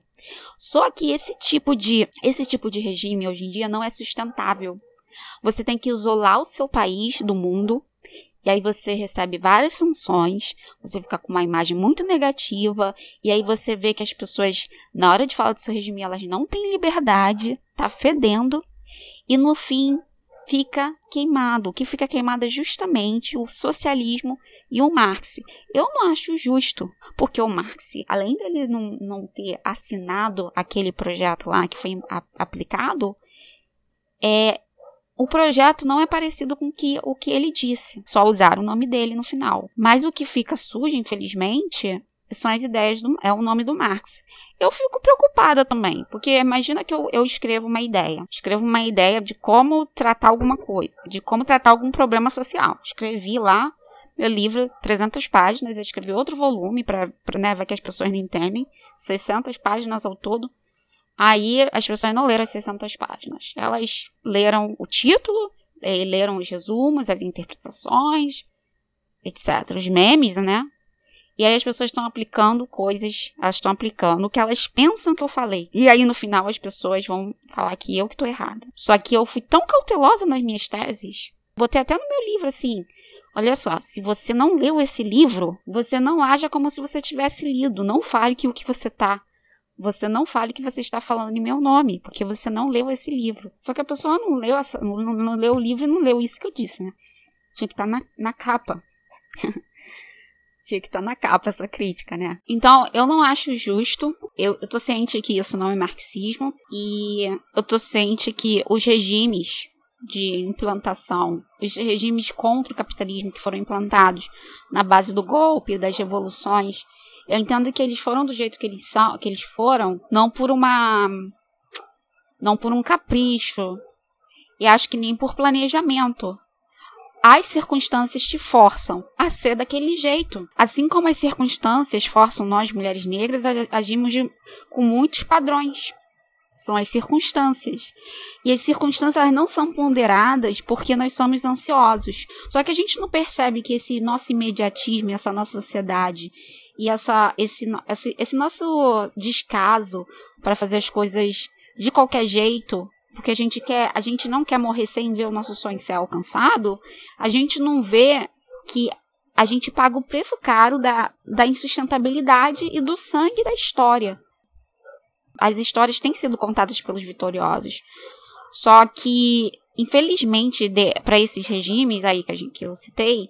Só que esse tipo de esse tipo de regime hoje em dia não é sustentável. Você tem que isolar o seu país do mundo e aí você recebe várias sanções, você fica com uma imagem muito negativa, e aí você vê que as pessoas, na hora de falar do seu regime, elas não têm liberdade, tá fedendo, e no fim fica queimado. O que fica queimado é justamente o socialismo e o Marx. Eu não acho justo, porque o Marx, além dele não, não ter assinado aquele projeto lá que foi aplicado, é, o projeto não é parecido com que, o que ele disse, só usar o nome dele no final. Mas o que fica sujo, infelizmente, são as ideias, do, é o nome do Marx. Eu fico preocupada também, porque imagina que eu, eu escrevo uma ideia. Escrevo uma ideia de como tratar alguma coisa, de como tratar algum problema social. Escrevi lá meu livro, 300 páginas, eu escrevi outro volume para né, que as pessoas não entendem, 600 páginas ao todo. Aí as pessoas não leram as 600 páginas. Elas leram o título, eh, leram os resumos, as interpretações, etc. Os memes, né? E aí as pessoas estão aplicando coisas, elas estão aplicando o que elas pensam que eu falei. E aí no final as pessoas vão falar que eu que estou errada. Só que eu fui tão cautelosa nas minhas teses, botei até no meu livro assim, Olha só, se você não leu esse livro, você não haja como se você tivesse lido. Não fale que o que você está você não fale que você está falando em meu nome, porque você não leu esse livro. Só que a pessoa não leu, essa, não, não leu o livro e não leu isso que eu disse, né? Tinha que estar tá na, na capa. Tinha que estar tá na capa essa crítica, né? Então, eu não acho justo. Eu, eu tô ciente que isso não é marxismo. E eu tô ciente que os regimes de implantação, os regimes contra o capitalismo que foram implantados na base do golpe, das revoluções, eu entendo que eles foram do jeito que eles são, que eles foram, não por uma não por um capricho. E acho que nem por planejamento. As circunstâncias te forçam a ser daquele jeito. Assim como as circunstâncias forçam nós, mulheres negras, a agimos de, com muitos padrões. São as circunstâncias. E as circunstâncias não são ponderadas porque nós somos ansiosos. Só que a gente não percebe que esse nosso imediatismo, essa nossa sociedade e essa, esse, esse, esse nosso descaso para fazer as coisas de qualquer jeito, porque a gente quer, a gente não quer morrer sem ver o nosso sonho ser alcançado, a gente não vê que a gente paga o preço caro da, da insustentabilidade e do sangue da história. As histórias têm sido contadas pelos vitoriosos. Só que, infelizmente, para esses regimes aí que, a gente, que eu citei,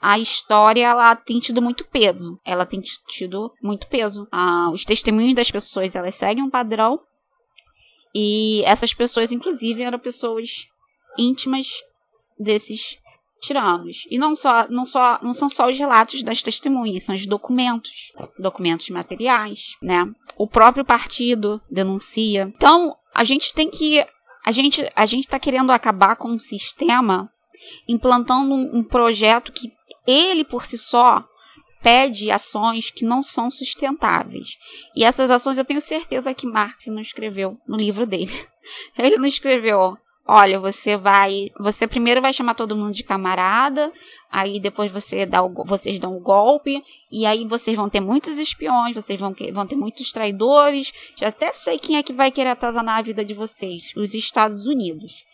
a história ela tem tido muito peso. Ela tem tido muito peso. Ah, os testemunhos das pessoas elas seguem um padrão. E essas pessoas, inclusive, eram pessoas íntimas desses tiranos. E não só, não só, não são só os relatos das testemunhas, são os documentos, documentos materiais, né? O próprio partido denuncia. Então, a gente tem que a gente a gente está querendo acabar com um sistema implantando um, um projeto que ele por si só pede ações que não são sustentáveis. E essas ações eu tenho certeza que Marx não escreveu no livro dele. Ele não escreveu, olha, você vai, você primeiro vai chamar todo mundo de camarada, aí depois você dá o, vocês dão o golpe, e aí vocês vão ter muitos espiões, vocês vão, vão ter muitos traidores. Já até sei quem é que vai querer atazanar a vida de vocês, os Estados Unidos.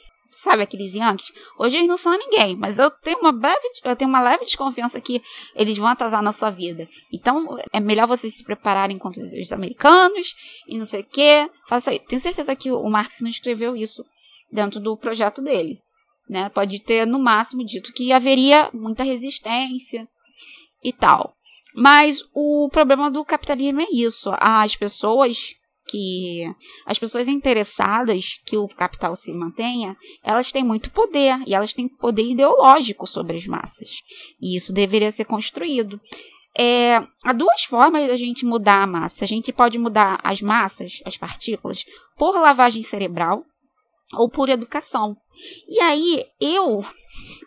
Sabe aqueles Yankees? Hoje eles não são ninguém, mas eu tenho uma breve, eu tenho uma leve desconfiança que eles vão atrasar na sua vida. Então é melhor vocês se prepararem contra os americanos e não sei o quê. Faça aí. Tenho certeza que o Marx não escreveu isso dentro do projeto dele. Né? Pode ter, no máximo, dito que haveria muita resistência e tal. Mas o problema do capitalismo é isso. As pessoas que as pessoas interessadas que o capital se mantenha, elas têm muito poder e elas têm poder ideológico sobre as massas. E isso deveria ser construído. É, há duas formas da gente mudar a massa. A gente pode mudar as massas, as partículas, por lavagem cerebral, ou por educação. E aí, eu,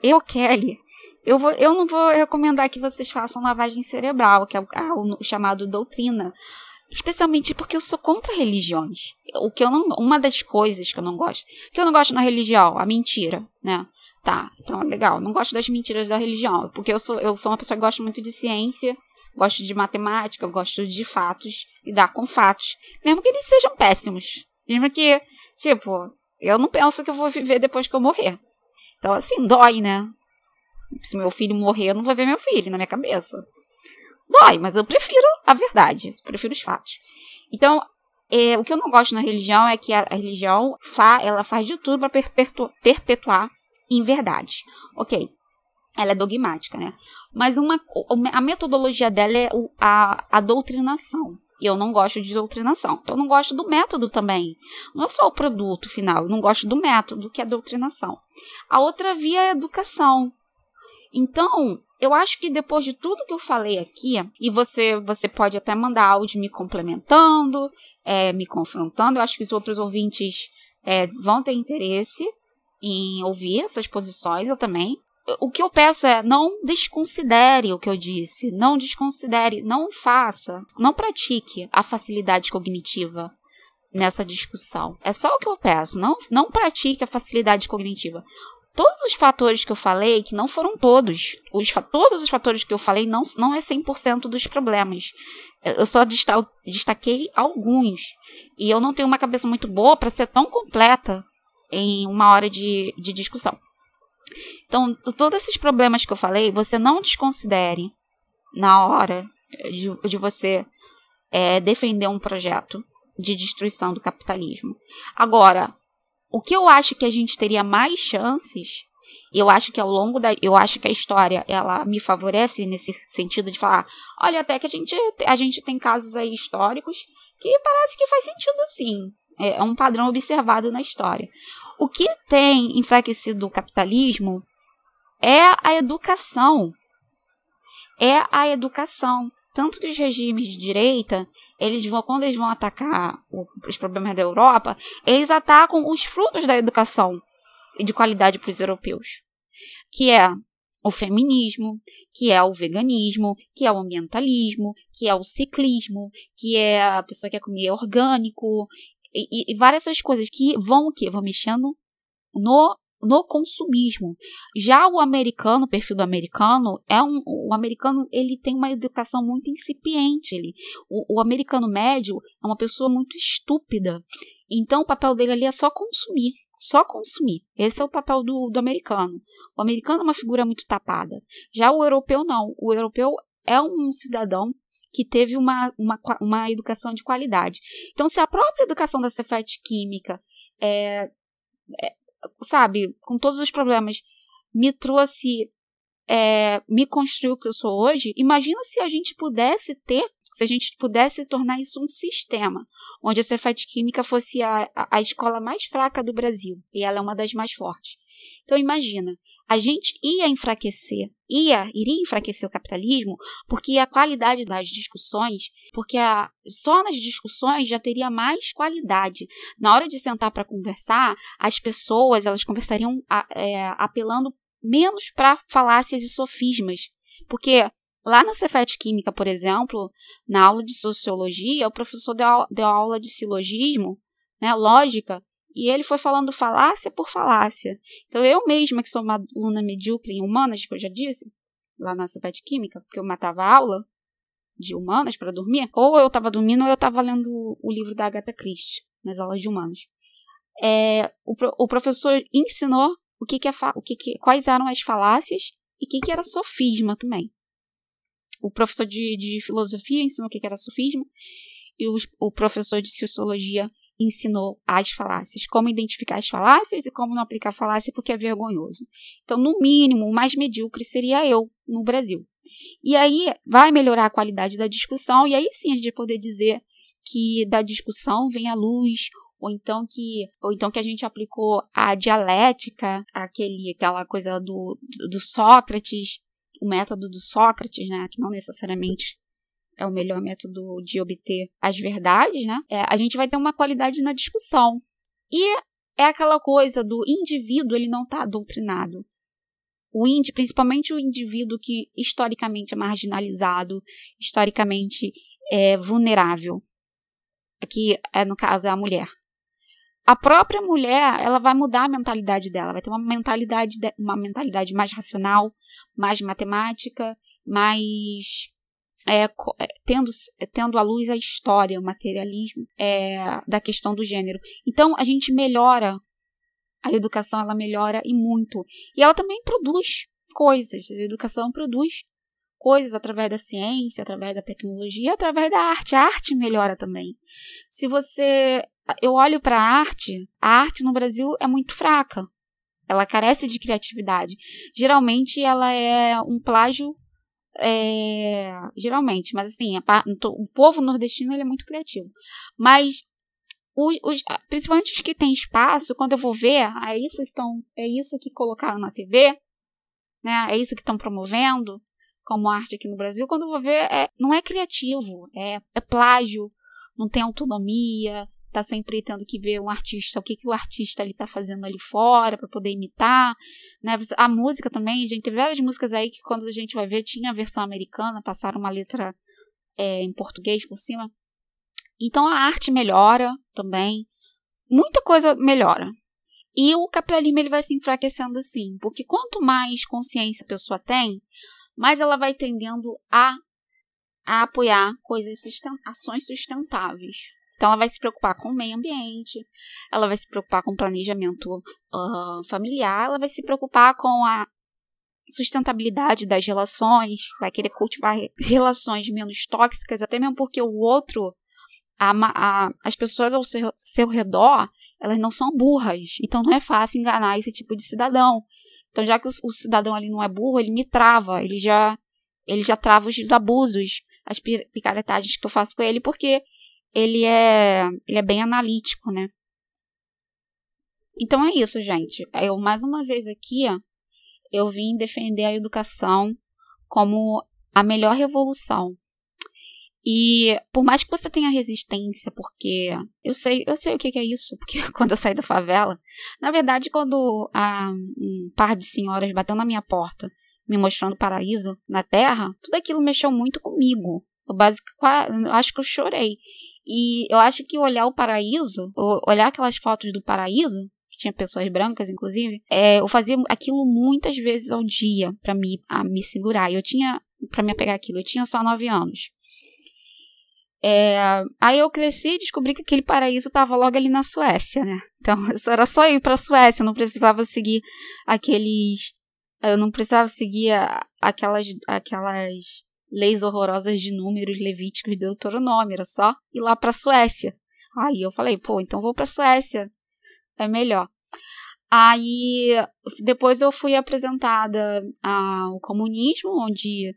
eu, Kelly, eu, vou, eu não vou recomendar que vocês façam lavagem cerebral, que é o, o chamado doutrina. Especialmente porque eu sou contra religiões. O que eu não, uma das coisas que eu não gosto, que eu não gosto na religião, a mentira, né? Tá, então é legal. Não gosto das mentiras da religião, porque eu sou, eu sou uma pessoa que gosta muito de ciência, gosto de matemática, gosto de fatos, lidar com fatos, mesmo que eles sejam péssimos. Mesmo que, tipo, eu não penso que eu vou viver depois que eu morrer. Então, assim, dói, né? Se meu filho morrer, eu não vou ver meu filho na minha cabeça. Dói, mas eu prefiro a verdade, prefiro os fatos. Então, é, o que eu não gosto na religião é que a, a religião fa, ela faz de tudo para perpetuar inverdades. Ok, ela é dogmática, né? Mas uma, a metodologia dela é a, a doutrinação. E eu não gosto de doutrinação. Eu não gosto do método também. Não é só o produto final, eu não gosto do método, que é a doutrinação. A outra via é a educação. Então, eu acho que depois de tudo que eu falei aqui, e você você pode até mandar áudio me complementando, é, me confrontando, eu acho que os outros ouvintes é, vão ter interesse em ouvir essas posições, eu também. O que eu peço é não desconsidere o que eu disse, não desconsidere, não faça, não pratique a facilidade cognitiva nessa discussão. É só o que eu peço, não, não pratique a facilidade cognitiva todos os fatores que eu falei, que não foram todos, os, todos os fatores que eu falei não, não é 100% dos problemas. Eu só destaquei alguns. E eu não tenho uma cabeça muito boa para ser tão completa em uma hora de, de discussão. Então, todos esses problemas que eu falei, você não desconsidere na hora de, de você é, defender um projeto de destruição do capitalismo. Agora, o que eu acho que a gente teria mais chances, eu acho que ao longo da. Eu acho que a história ela me favorece nesse sentido de falar: olha, até que a gente, a gente tem casos aí históricos que parece que faz sentido sim. É, é um padrão observado na história. O que tem enfraquecido o capitalismo é a educação. É a educação. Tanto que os regimes de direita, eles vão, quando eles vão atacar os problemas da Europa, eles atacam os frutos da educação de qualidade para os europeus, que é o feminismo, que é o veganismo, que é o ambientalismo, que é o ciclismo, que é a pessoa que quer comer orgânico, e, e, várias essas coisas que vão o quê? Vão mexendo no no consumismo. Já o americano, o perfil do americano, é um, o americano ele tem uma educação muito incipiente. Ele, o, o americano médio é uma pessoa muito estúpida. Então o papel dele ali é só consumir. Só consumir. Esse é o papel do, do americano. O americano é uma figura muito tapada. Já o europeu não. O europeu é um cidadão que teve uma, uma, uma educação de qualidade. Então, se a própria educação da Cefet Química é, é, sabe, com todos os problemas, me trouxe, é, me construiu o que eu sou hoje, imagina se a gente pudesse ter, se a gente pudesse tornar isso um sistema, onde a Cefet Química fosse a, a, a escola mais fraca do Brasil, e ela é uma das mais fortes. Então imagina, a gente ia enfraquecer, ia, iria enfraquecer o capitalismo, porque a qualidade das discussões, porque a, só nas discussões já teria mais qualidade. Na hora de sentar para conversar, as pessoas elas conversariam é, apelando menos para falácias e sofismas, porque Lá na Cefet Química, por exemplo, na aula de sociologia, o professor deu, deu aula de silogismo, né, lógica, e ele foi falando falácia por falácia. Então, eu mesma, que sou uma aluna medíocre em humanas, que eu já disse, lá na Cefet Química, porque eu matava aula de humanas para dormir, ou eu estava dormindo ou eu estava lendo o livro da Agatha Christie, nas aulas de humanas. É, o, o, professor ensinou o que, que é o que, que quais eram as falácias e o que, que era sofisma também. O professor de, de filosofia ensinou o que, que era sofisma e os, o professor de sociologia ensinou as falácias, como identificar as falácias e como não aplicar falácia porque é vergonhoso. Então, no mínimo, o mais medíocre seria eu no Brasil. E aí vai melhorar a qualidade da discussão, e aí sim a gente poder dizer que da discussão vem a luz, ou então que ou então que a gente aplicou a dialética, aquele aquela coisa do, do Sócrates, o método do Sócrates, né, que não necessariamente é o melhor método de obter as verdades, né? É, a gente vai ter uma qualidade na discussão. E é aquela coisa do indivíduo, ele não está doutrinado. O índio, principalmente o indivíduo que historicamente é marginalizado, historicamente é vulnerável. Aqui, é, no caso, é a mulher. A própria mulher, ela vai mudar a mentalidade dela, vai ter uma mentalidade, uma mentalidade mais racional, mais matemática, mais é, é, tendo, tendo à luz a história, o materialismo é, da questão do gênero. Então, a gente melhora, a educação ela melhora e muito. E ela também produz coisas, a educação produz coisas através da ciência, através da tecnologia, através da arte. A arte melhora também. Se você. Eu olho para a arte, a arte no Brasil é muito fraca. Ela carece de criatividade. Geralmente ela é um plágio é, geralmente, mas assim, a, o povo nordestino ele é muito criativo. Mas os, os, principalmente os que têm espaço, quando eu vou ver, é isso que é isso que colocaram na TV, né? É isso que estão promovendo como arte aqui no Brasil. Quando eu vou ver, é, não é criativo, é, é plágio, não tem autonomia, tá sempre tendo que ver um artista, o que, que o artista ali tá fazendo ali fora para poder imitar, né? A música também, a gente várias músicas aí que quando a gente vai ver tinha a versão americana, passaram uma letra é, em português por cima. Então a arte melhora também, muita coisa melhora. E o capitalismo ele vai se enfraquecendo assim, porque quanto mais consciência a pessoa tem, mais ela vai tendendo a, a apoiar coisas ações sustentáveis. Então, ela vai se preocupar com o meio ambiente, ela vai se preocupar com o planejamento uh, familiar, ela vai se preocupar com a sustentabilidade das relações, vai querer cultivar relações menos tóxicas, até mesmo porque o outro, a, a, as pessoas ao seu, seu redor, elas não são burras, então não é fácil enganar esse tipo de cidadão. Então, já que o, o cidadão ali não é burro, ele me trava, ele já, ele já trava os abusos, as picaretagens que eu faço com ele, porque ele é, ele é bem analítico, né? Então é isso, gente. Eu mais uma vez aqui, eu vim defender a educação como a melhor revolução. E por mais que você tenha resistência, porque eu sei, eu sei o que é isso, porque quando eu saí da favela, na verdade, quando a, um par de senhoras bateu na minha porta, me mostrando o paraíso na terra, tudo aquilo mexeu muito comigo. Eu, basicamente, eu acho que eu chorei. E eu acho que olhar o paraíso, olhar aquelas fotos do paraíso, que tinha pessoas brancas, inclusive, é, eu fazia aquilo muitas vezes ao dia para me, a me segurar. Eu tinha, para me apegar aquilo, eu tinha só nove anos. É, aí eu cresci e descobri que aquele paraíso estava logo ali na Suécia, né? Então era só ir para a Suécia, não precisava seguir aqueles. Eu não precisava seguir aquelas, aquelas leis horrorosas de números levíticos de Deuteronômio, era só ir lá para a Suécia. Aí eu falei, pô, então vou para a Suécia, é melhor. Aí depois eu fui apresentada ao comunismo, onde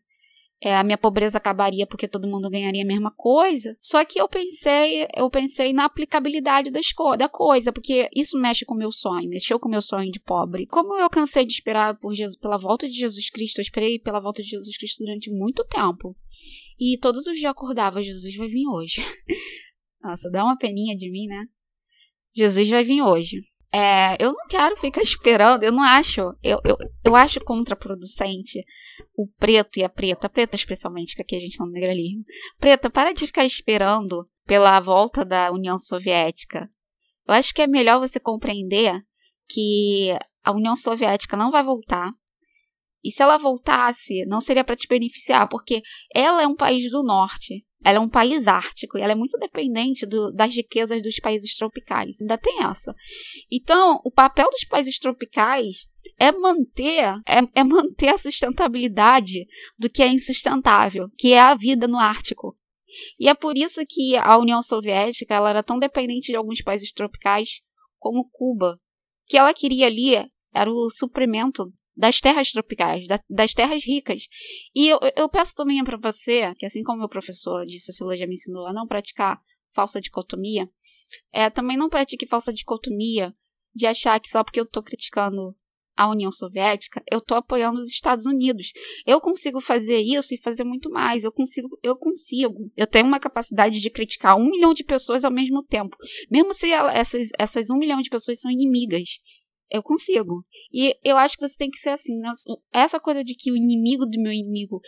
é, a minha pobreza acabaria porque todo mundo ganharia a mesma coisa. Só que eu pensei, eu pensei na aplicabilidade das co da coisa, porque isso mexe com o meu sonho, mexeu com o meu sonho de pobre. Como eu cansei de esperar por Jesus, pela volta de Jesus Cristo, eu esperei pela volta de Jesus Cristo durante muito tempo. E todos os dias acordava, Jesus vai vir hoje. Nossa, dá uma peninha de mim, né? Jesus vai vir hoje. É, eu não quero ficar esperando, eu não acho, eu, eu, eu acho contraproducente o preto e a preta, a preta especialmente, que aqui a gente não negralismo. Preta, para de ficar esperando pela volta da União Soviética. Eu acho que é melhor você compreender que a União Soviética não vai voltar. E se ela voltasse, não seria para te beneficiar, porque ela é um país do norte. Ela é um país ártico e ela é muito dependente do, das riquezas dos países tropicais. Ainda tem essa. Então, o papel dos países tropicais é manter, é, é manter a sustentabilidade do que é insustentável, que é a vida no Ártico. E é por isso que a União Soviética ela era tão dependente de alguns países tropicais como Cuba, que ela queria ali era o suprimento das terras tropicais, da, das terras ricas. E eu, eu peço também para você, que assim como meu professor de sociologia me ensinou a não praticar falsa dicotomia, é, também não pratique falsa dicotomia de achar que só porque eu estou criticando a União Soviética, eu estou apoiando os Estados Unidos. Eu consigo fazer isso e fazer muito mais. Eu consigo, eu consigo. Eu tenho uma capacidade de criticar um milhão de pessoas ao mesmo tempo, mesmo se ela, essas, essas um milhão de pessoas são inimigas. Eu consigo. E eu acho que você tem que ser assim. Né? Essa coisa de que o inimigo do meu inimigo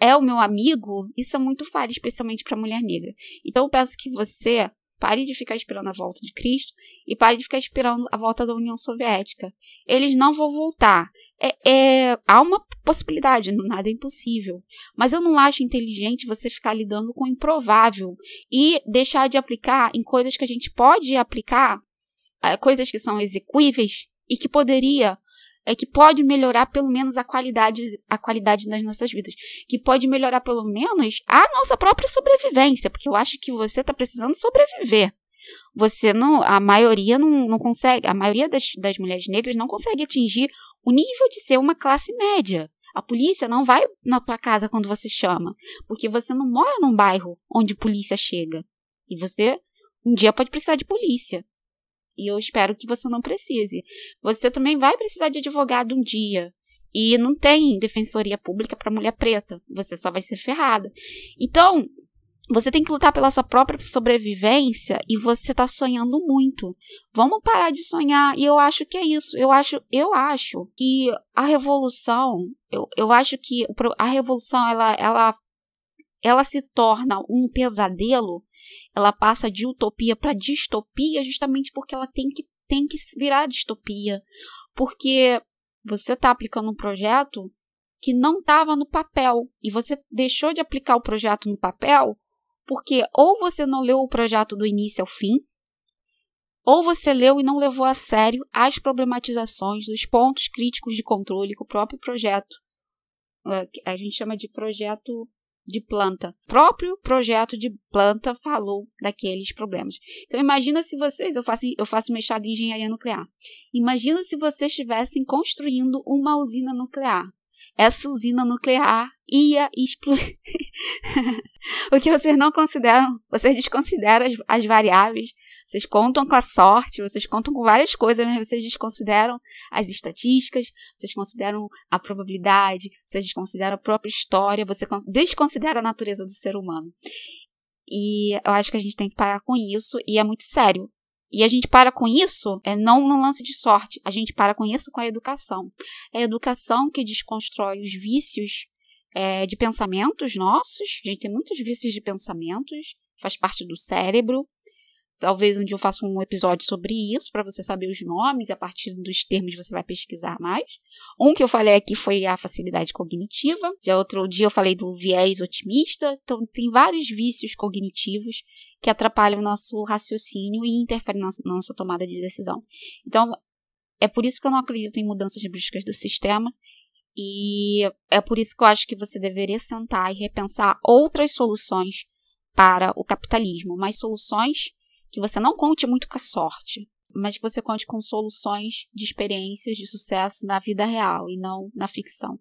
é o meu amigo, isso é muito falho, especialmente para mulher negra. Então eu peço que você Pare de ficar esperando a volta de Cristo e pare de ficar esperando a volta da União Soviética. Eles não vão voltar. É, é, há uma possibilidade, nada é impossível. Mas eu não acho inteligente você ficar lidando com o improvável e deixar de aplicar em coisas que a gente pode aplicar, é, coisas que são execuíveis e que poderia é que pode melhorar pelo menos a qualidade, a qualidade das nossas vidas, que pode melhorar pelo menos a nossa própria sobrevivência, porque eu acho que você está precisando sobreviver. Você não, a maioria não, não consegue, a maioria das, das mulheres negras não consegue atingir o nível de ser uma classe média. A polícia não vai na tua casa quando você chama, porque você não mora num bairro onde polícia chega. E você um dia pode precisar de polícia. E eu espero que você não precise. Você também vai precisar de advogado um dia. E não tem defensoria pública para mulher preta. Você só vai ser ferrada. Então, você tem que lutar pela sua própria sobrevivência e você está sonhando muito. Vamos parar de sonhar. E eu acho que é isso. Eu acho, eu acho que a revolução, eu, eu acho que a revolução ela, ela, ela se torna um pesadelo ela passa de utopia para distopia justamente porque ela tem que, tem que virar distopia. Porque você está aplicando um projeto que não estava no papel e você deixou de aplicar o projeto no papel porque ou você não leu o projeto do início ao fim, ou você leu e não levou a sério as problematizações dos pontos críticos de controle que o próprio projeto, eh, a gente chama de projeto de planta. O próprio projeto de planta falou daqueles problemas. Então imagina se vocês, eu faço, eu faço mestrado em engenharia nuclear. Imagina se vocês estivessem construindo uma usina nuclear. Essa usina nuclear ia explodir. o que vocês não consideram, vocês desconsideram as, as variáveis vocês contam com a sorte, vocês contam com várias coisas, mas vocês desconsideram as estatísticas, vocês consideram a probabilidade, vocês desconsideram a própria história, você desconsidera a natureza do ser humano. E eu acho que a gente tem que parar com isso, e é muito sério. E a gente para com isso, é não no lance de sorte, a gente para com isso com a educação. É a educação que desconstrói os vícios é, de pensamentos nossos, a gente tem muitos vícios de pensamentos, faz parte do cérebro, Talvez um dia eu faça um episódio sobre isso, para você saber os nomes, e a partir dos termos você vai pesquisar mais. Um que eu falei aqui foi a facilidade cognitiva. Já outro dia eu falei do viés otimista. Então, tem vários vícios cognitivos que atrapalham o nosso raciocínio e interferem na nossa tomada de decisão. Então, é por isso que eu não acredito em mudanças bruscas do sistema. E é por isso que eu acho que você deveria sentar e repensar outras soluções para o capitalismo, mais soluções que você não conte muito com a sorte, mas que você conte com soluções de experiências de sucesso na vida real e não na ficção.